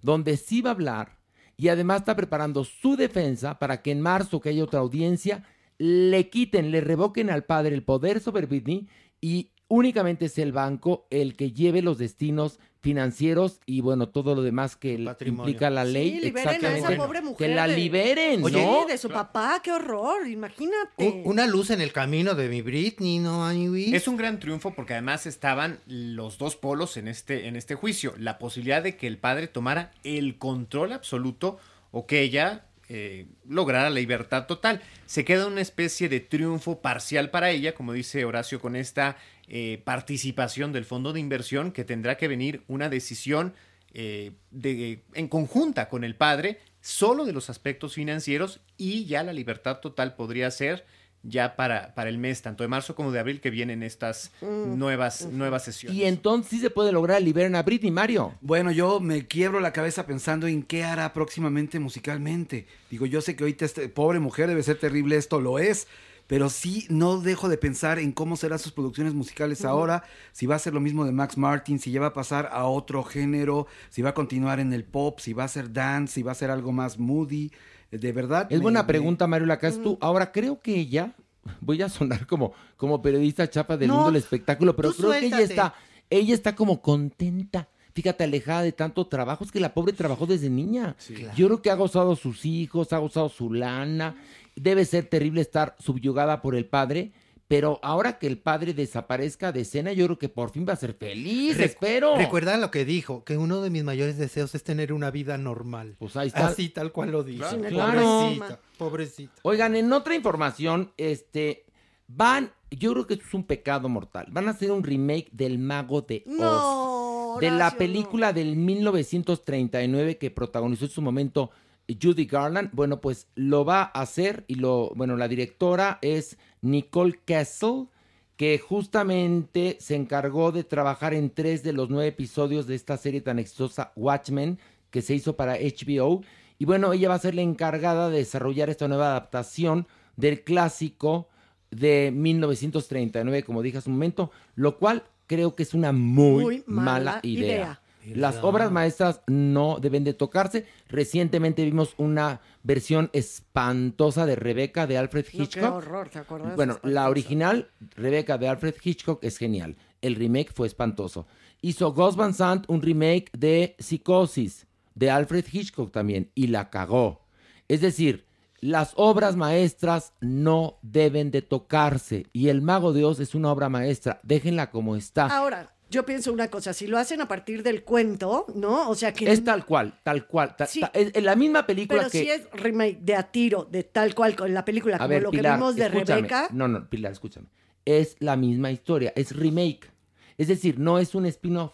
donde sí va a hablar y además está preparando su defensa para que en marzo, que haya otra audiencia, le quiten, le revoquen al padre el poder sobre Britney y únicamente es el banco el que lleve los destinos financieros y bueno, todo lo demás que implica la ley. Sí, liberen a esa pobre mujer. Que la de- liberen, Oye, ¿no? de su papá, qué horror, imagínate. Una luz en el camino de mi Britney, ¿no? Es un gran triunfo porque además estaban los dos polos en este, en este juicio. La posibilidad de que el padre tomara el control absoluto o que ella eh, lograra la libertad total. Se queda una especie de triunfo parcial para ella, como dice Horacio, con esta eh, participación del fondo de inversión que tendrá que venir una decisión eh, de, en conjunta con el padre solo de los aspectos financieros y ya la libertad total podría ser ya para, para el mes, tanto de marzo como de abril, que vienen estas Mm. nuevas, nuevas sesiones. Y entonces sí se puede lograr liberar a Britney, Mario. Bueno, yo me quiebro la cabeza pensando en qué hará próximamente musicalmente. Digo, yo sé que ahorita este pobre mujer debe ser terrible, esto lo es, pero sí no dejo de pensar en cómo serán sus producciones musicales ahora, si va a ser lo mismo de Max Martin, si ya va a pasar a otro género, si va a continuar en el pop, si va a ser dance, si va a ser algo más moody. De verdad. Es me- buena me- pregunta, Mario, la que haces tú. Ahora, creo que ella, voy a sonar como, como periodista chapa del No, mundo del espectáculo, pero creo que ella está, ella está como contenta. Fíjate, alejada de tanto trabajo. Es que la pobre trabajó desde niña. Claro. Yo creo que ha gozado sus hijos, ha gozado su lana. Debe ser terrible estar subyugada por el padre. Pero ahora que el padre desaparezca de escena, yo creo que por fin va a ser feliz, espero. Recuerda lo que dijo, que uno de mis mayores deseos es tener una vida normal. Pues ahí está. Así tal cual lo dice. Claro. Pobrecita, pobrecita. Oigan, en otra información, este, van, yo creo que esto es un pecado mortal. Van a hacer un remake del Mago de Oz. No, de la película del 1939 que protagonizó en su momento Judy Garland. Bueno, pues lo va a hacer y lo, bueno, la directora es Nicole Kessel, que justamente se encargó de trabajar en tres de los nueve episodios de esta serie tan exitosa Watchmen que se hizo para HBO. Y bueno, ella va a ser la encargada de desarrollar esta nueva adaptación del clásico de 1939, como dije hace un momento, lo cual creo que es una muy, Muy mala, mala idea. idea. Las obras maestras no deben de tocarse. Recientemente vimos una versión espantosa de Rebeca de Alfred No, qué Hitchcock. horror, ¿te acuerdas? Bueno, la original, Rebeca de Alfred Hitchcock, es genial. El remake fue espantoso. Hizo Gus Van Sant un remake de Psicosis, de Alfred Hitchcock también, y la cagó. Es decir, las obras maestras no deben de tocarse. Y El Mago de Oz es una obra maestra. Déjenla como está. Ahora, yo pienso una cosa, si lo hacen a partir del cuento, ¿no? O sea que... Es tal cual, tal cual. ta- Sí. ta- es, la misma película Pero que... si es remake de a tiro, de tal cual con la película, A como ver, lo Pilar, que vimos de. Rebeca. No, no, Pilar, escúchame. Es la misma historia, es remake. Es decir, no es un spin-off.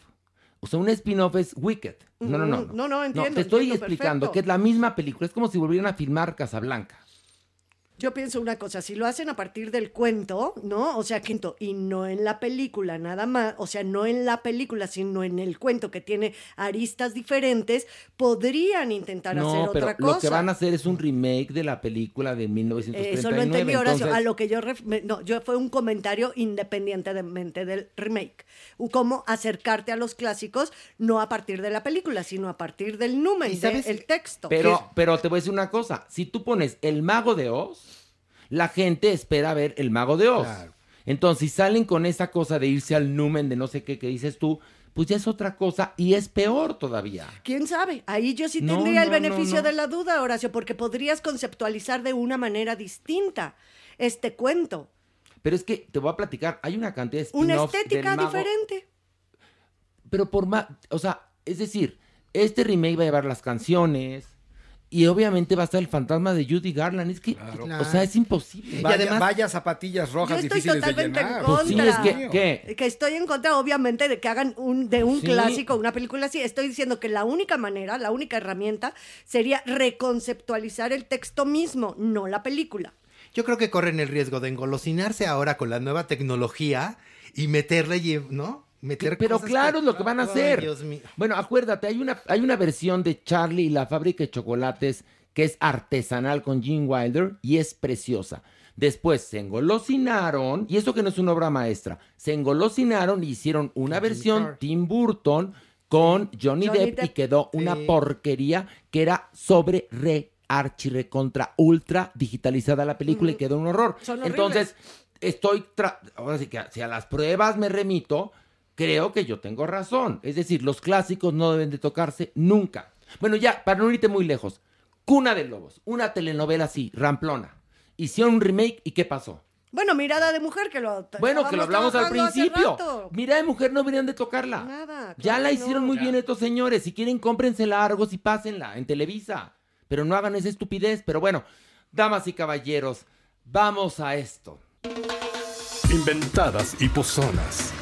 O sea, un spin-off es Wicked. No, no, no. Mm, no, no, entiendo, te estoy entiendo, explicando perfecto. que es la misma película. Es como si volvieran a filmar Casablanca. Yo pienso una cosa, si lo hacen a partir del cuento, ¿no? O sea, quinto, y no en la película nada más, o sea, no en la película, sino en el cuento que tiene aristas diferentes, podrían intentar hacer pero otra cosa. lo que van a hacer es un remake de la película de 1939. Eso lo entendí, Horacio. entonces- A lo que yo... ref- no, yo fue un comentario independientemente del remake. Cómo acercarte a los clásicos, no a partir de la película, sino a partir del número, del texto. Pero, pero te voy a decir una cosa. Si tú pones El Mago de Oz, la gente espera ver El Mago de Oz. Entonces, si salen con esa cosa de irse al numen de no sé qué que dices tú, pues ya es otra cosa y es peor todavía. ¿Quién sabe? Ahí yo sí tendría el no, beneficio no. de la duda, Horacio, porque podrías conceptualizar de una manera distinta este cuento. Pero es que te voy a platicar, hay una cantidad de Una del estética mago, diferente. Pero por más, o sea, es decir, este remake va a llevar las canciones y obviamente va a estar el fantasma de Judy Garland. Es que, o sea, es imposible. Vaya, vaya zapatillas rojas Yo estoy difíciles de totalmente en llenar. contra. Pues sí, es que- ¿qué? Que estoy en contra, obviamente, de que hagan un, de un Sí. clásico, una película así. Estoy diciendo que la única manera, la única herramienta, sería reconceptualizar el texto mismo, no la película. Yo creo que corren el riesgo de engolosinarse ahora con la nueva tecnología y meterle, ¿no? Meter Pero cosas claro que- es lo que van a Ay, hacer. Dios mío. Bueno, acuérdate, hay una, hay una versión de Charlie y la fábrica de chocolates que es artesanal con Gene Wilder y es preciosa. Después se engolosinaron, y eso que no es una obra maestra, se engolosinaron y hicieron una versión Tim Burton con Johnny, Johnny Depp, y quedó una porquería que era sobre re archi recontra ultra digitalizada la película y quedó un horror. Son. Entonces, estoy ahora sí que si a las pruebas me remito, creo que yo tengo razón. Es decir, los clásicos no deben de tocarse nunca. Bueno, ya, para no irte muy lejos. Cuna de Lobos, una telenovela así, ramplona. Hicieron un remake y ¿qué pasó? Bueno, mirada de mujer que lo Bueno, que lo hablamos al principio. rato. Mira de mujer no deberían de tocarla. Nada, ya la hicieron no. muy bien estos señores. Si quieren, cómprensela Argos y pásenla en Televisa. Pero no hagan esa estupidez. Pero bueno, damas y caballeros, vamos a esto. Inventadas y pozonas.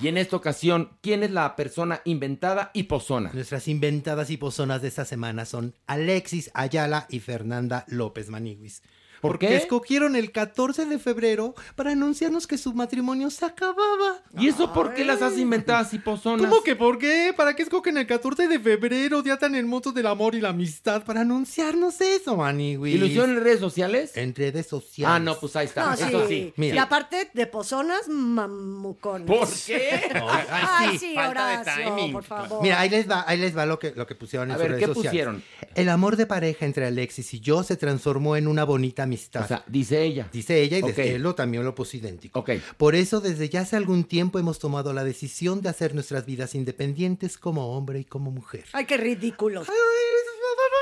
Y en esta ocasión, ¿quién es la persona inventada y pozona? Nuestras inventadas y pozonas de esta semana son Alexis Ayala y Fernanda López Maniguis. ¿Por Porque qué? escogieron el 14 de febrero para anunciarnos que su matrimonio se acababa. ¿Y eso por qué las has inventadas y pozonas? ¿Cómo que por qué? ¿Para qué escogen el 14 de febrero, día tan hermoso del amor y la amistad, para anunciarnos eso, Maniguis? ¿Y lo hicieron en redes sociales? En redes sociales. Ah, no, pues ahí está. No, Eso sí. sí. Mira. Y aparte de pozonas, mamucones. ¿Por qué? [laughs] Ay, sí, falta de Horacio, timing. por favor. Mira, ahí les va, ahí les va lo que, lo que pusieron en A sus ver, redes ¿qué sociales. pusieron? El amor de pareja entre Alexis y yo se transformó en una bonita amistad. O sea, dice ella. Dice ella y Ok. desde él lo, también lo puso idénco. Ok. Por eso desde ya hace algún tiempo hemos tomado la decisión de hacer nuestras vidas independientes como hombre y como mujer. Ay, qué ridículos.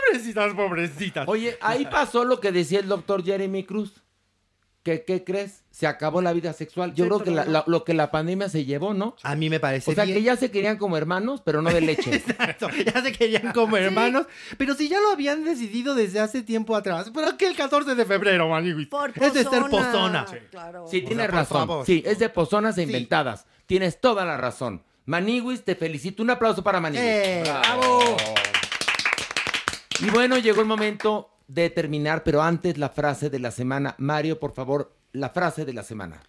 Pobrecitas, pobrecitas. Oye, ahí pasó lo que decía el doctor Jeremy Cruz. ¿Qué, qué crees? Se acabó la vida sexual. Yo Sí, creo que la- la- lo que la pandemia se llevó, ¿no? A mí me parece O sea, bien. que ya se querían como hermanos, pero no de leche. [laughs] Exacto, ya se querían como [laughs] hermanos, pero si ya lo habían decidido desde hace tiempo atrás, ¿pero qué el 14 de febrero, maniguis? Es de ser pozona. pozona. Claro. Sí, tienes sea, razón. favor. Sí, es de pozonas e Sí. inventadas. Tienes toda la razón. Maniwis, te felicito. Un aplauso para Maniwis. ¡Eh! ¡Bravo! Y bueno, llegó el momento de terminar, pero antes la frase de la semana. Mario, por favor, la frase de la semana.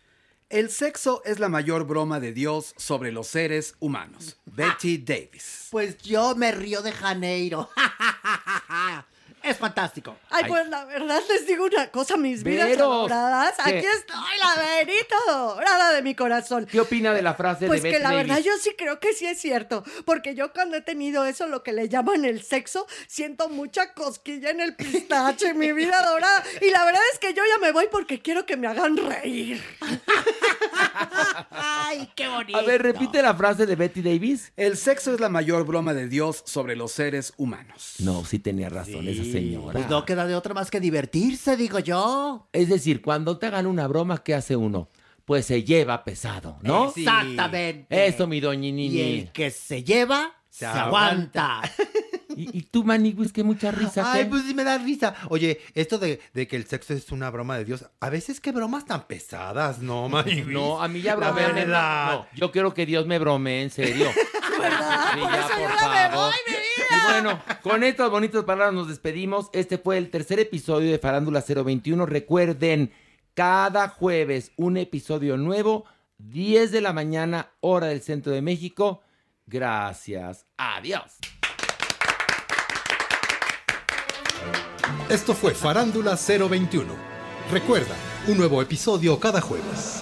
El sexo es la mayor broma de Dios sobre los seres humanos. Betty Davis. Pues yo me río de Janeiro. [laughs] es fantástico. Ay, pues la verdad les digo una cosa, mis vidas Vero, adoradas. ¿qué? Aquí estoy, la verita dorada de mi corazón. ¿Qué opina de la frase Pues de que Betty la Davis? verdad yo sí creo que sí es cierto, porque yo cuando he tenido eso, lo que le llaman el sexo, siento mucha cosquilla en el pistache, mi vida dorada, y la verdad es que yo ya me voy porque quiero que me hagan reír. [laughs] Ay, qué bonito. A ver, repite la frase de Betty Davis. El sexo es la mayor broma de Dios sobre los seres humanos. No, sí tenía razón esa señora. Pues no queda de otra más que divertirse, digo yo. Es decir, cuando te hagan una broma, ¿qué hace uno? Pues se lleva pesado, ¿no? Exactamente. Eso, mi Y doñinini. el que se lleva, se, aguanta. [laughs] ¿Y, y tú, Maniguis, que mucha risa. Ay, ¿qué? pues sí me da risa. Oye, esto de, de que el sexo es una broma de Dios, a veces qué bromas tan pesadas, ¿no, [laughs] maniguis? No, a mí ya La bromean. verdad. No, yo quiero que Dios me bromee, en serio. [laughs] ¿Verdad? Sí, Por ya, eso por yo ya me favor. voy, mi. Y bueno, con estas bonitas palabras nos despedimos. Este fue el tercer episodio de Farándula 021. Recuerden, cada jueves un episodio nuevo, 10 de la mañana, hora del centro de México. Gracias. Adiós. Esto fue Farándula 021. Recuerda, un nuevo episodio cada jueves.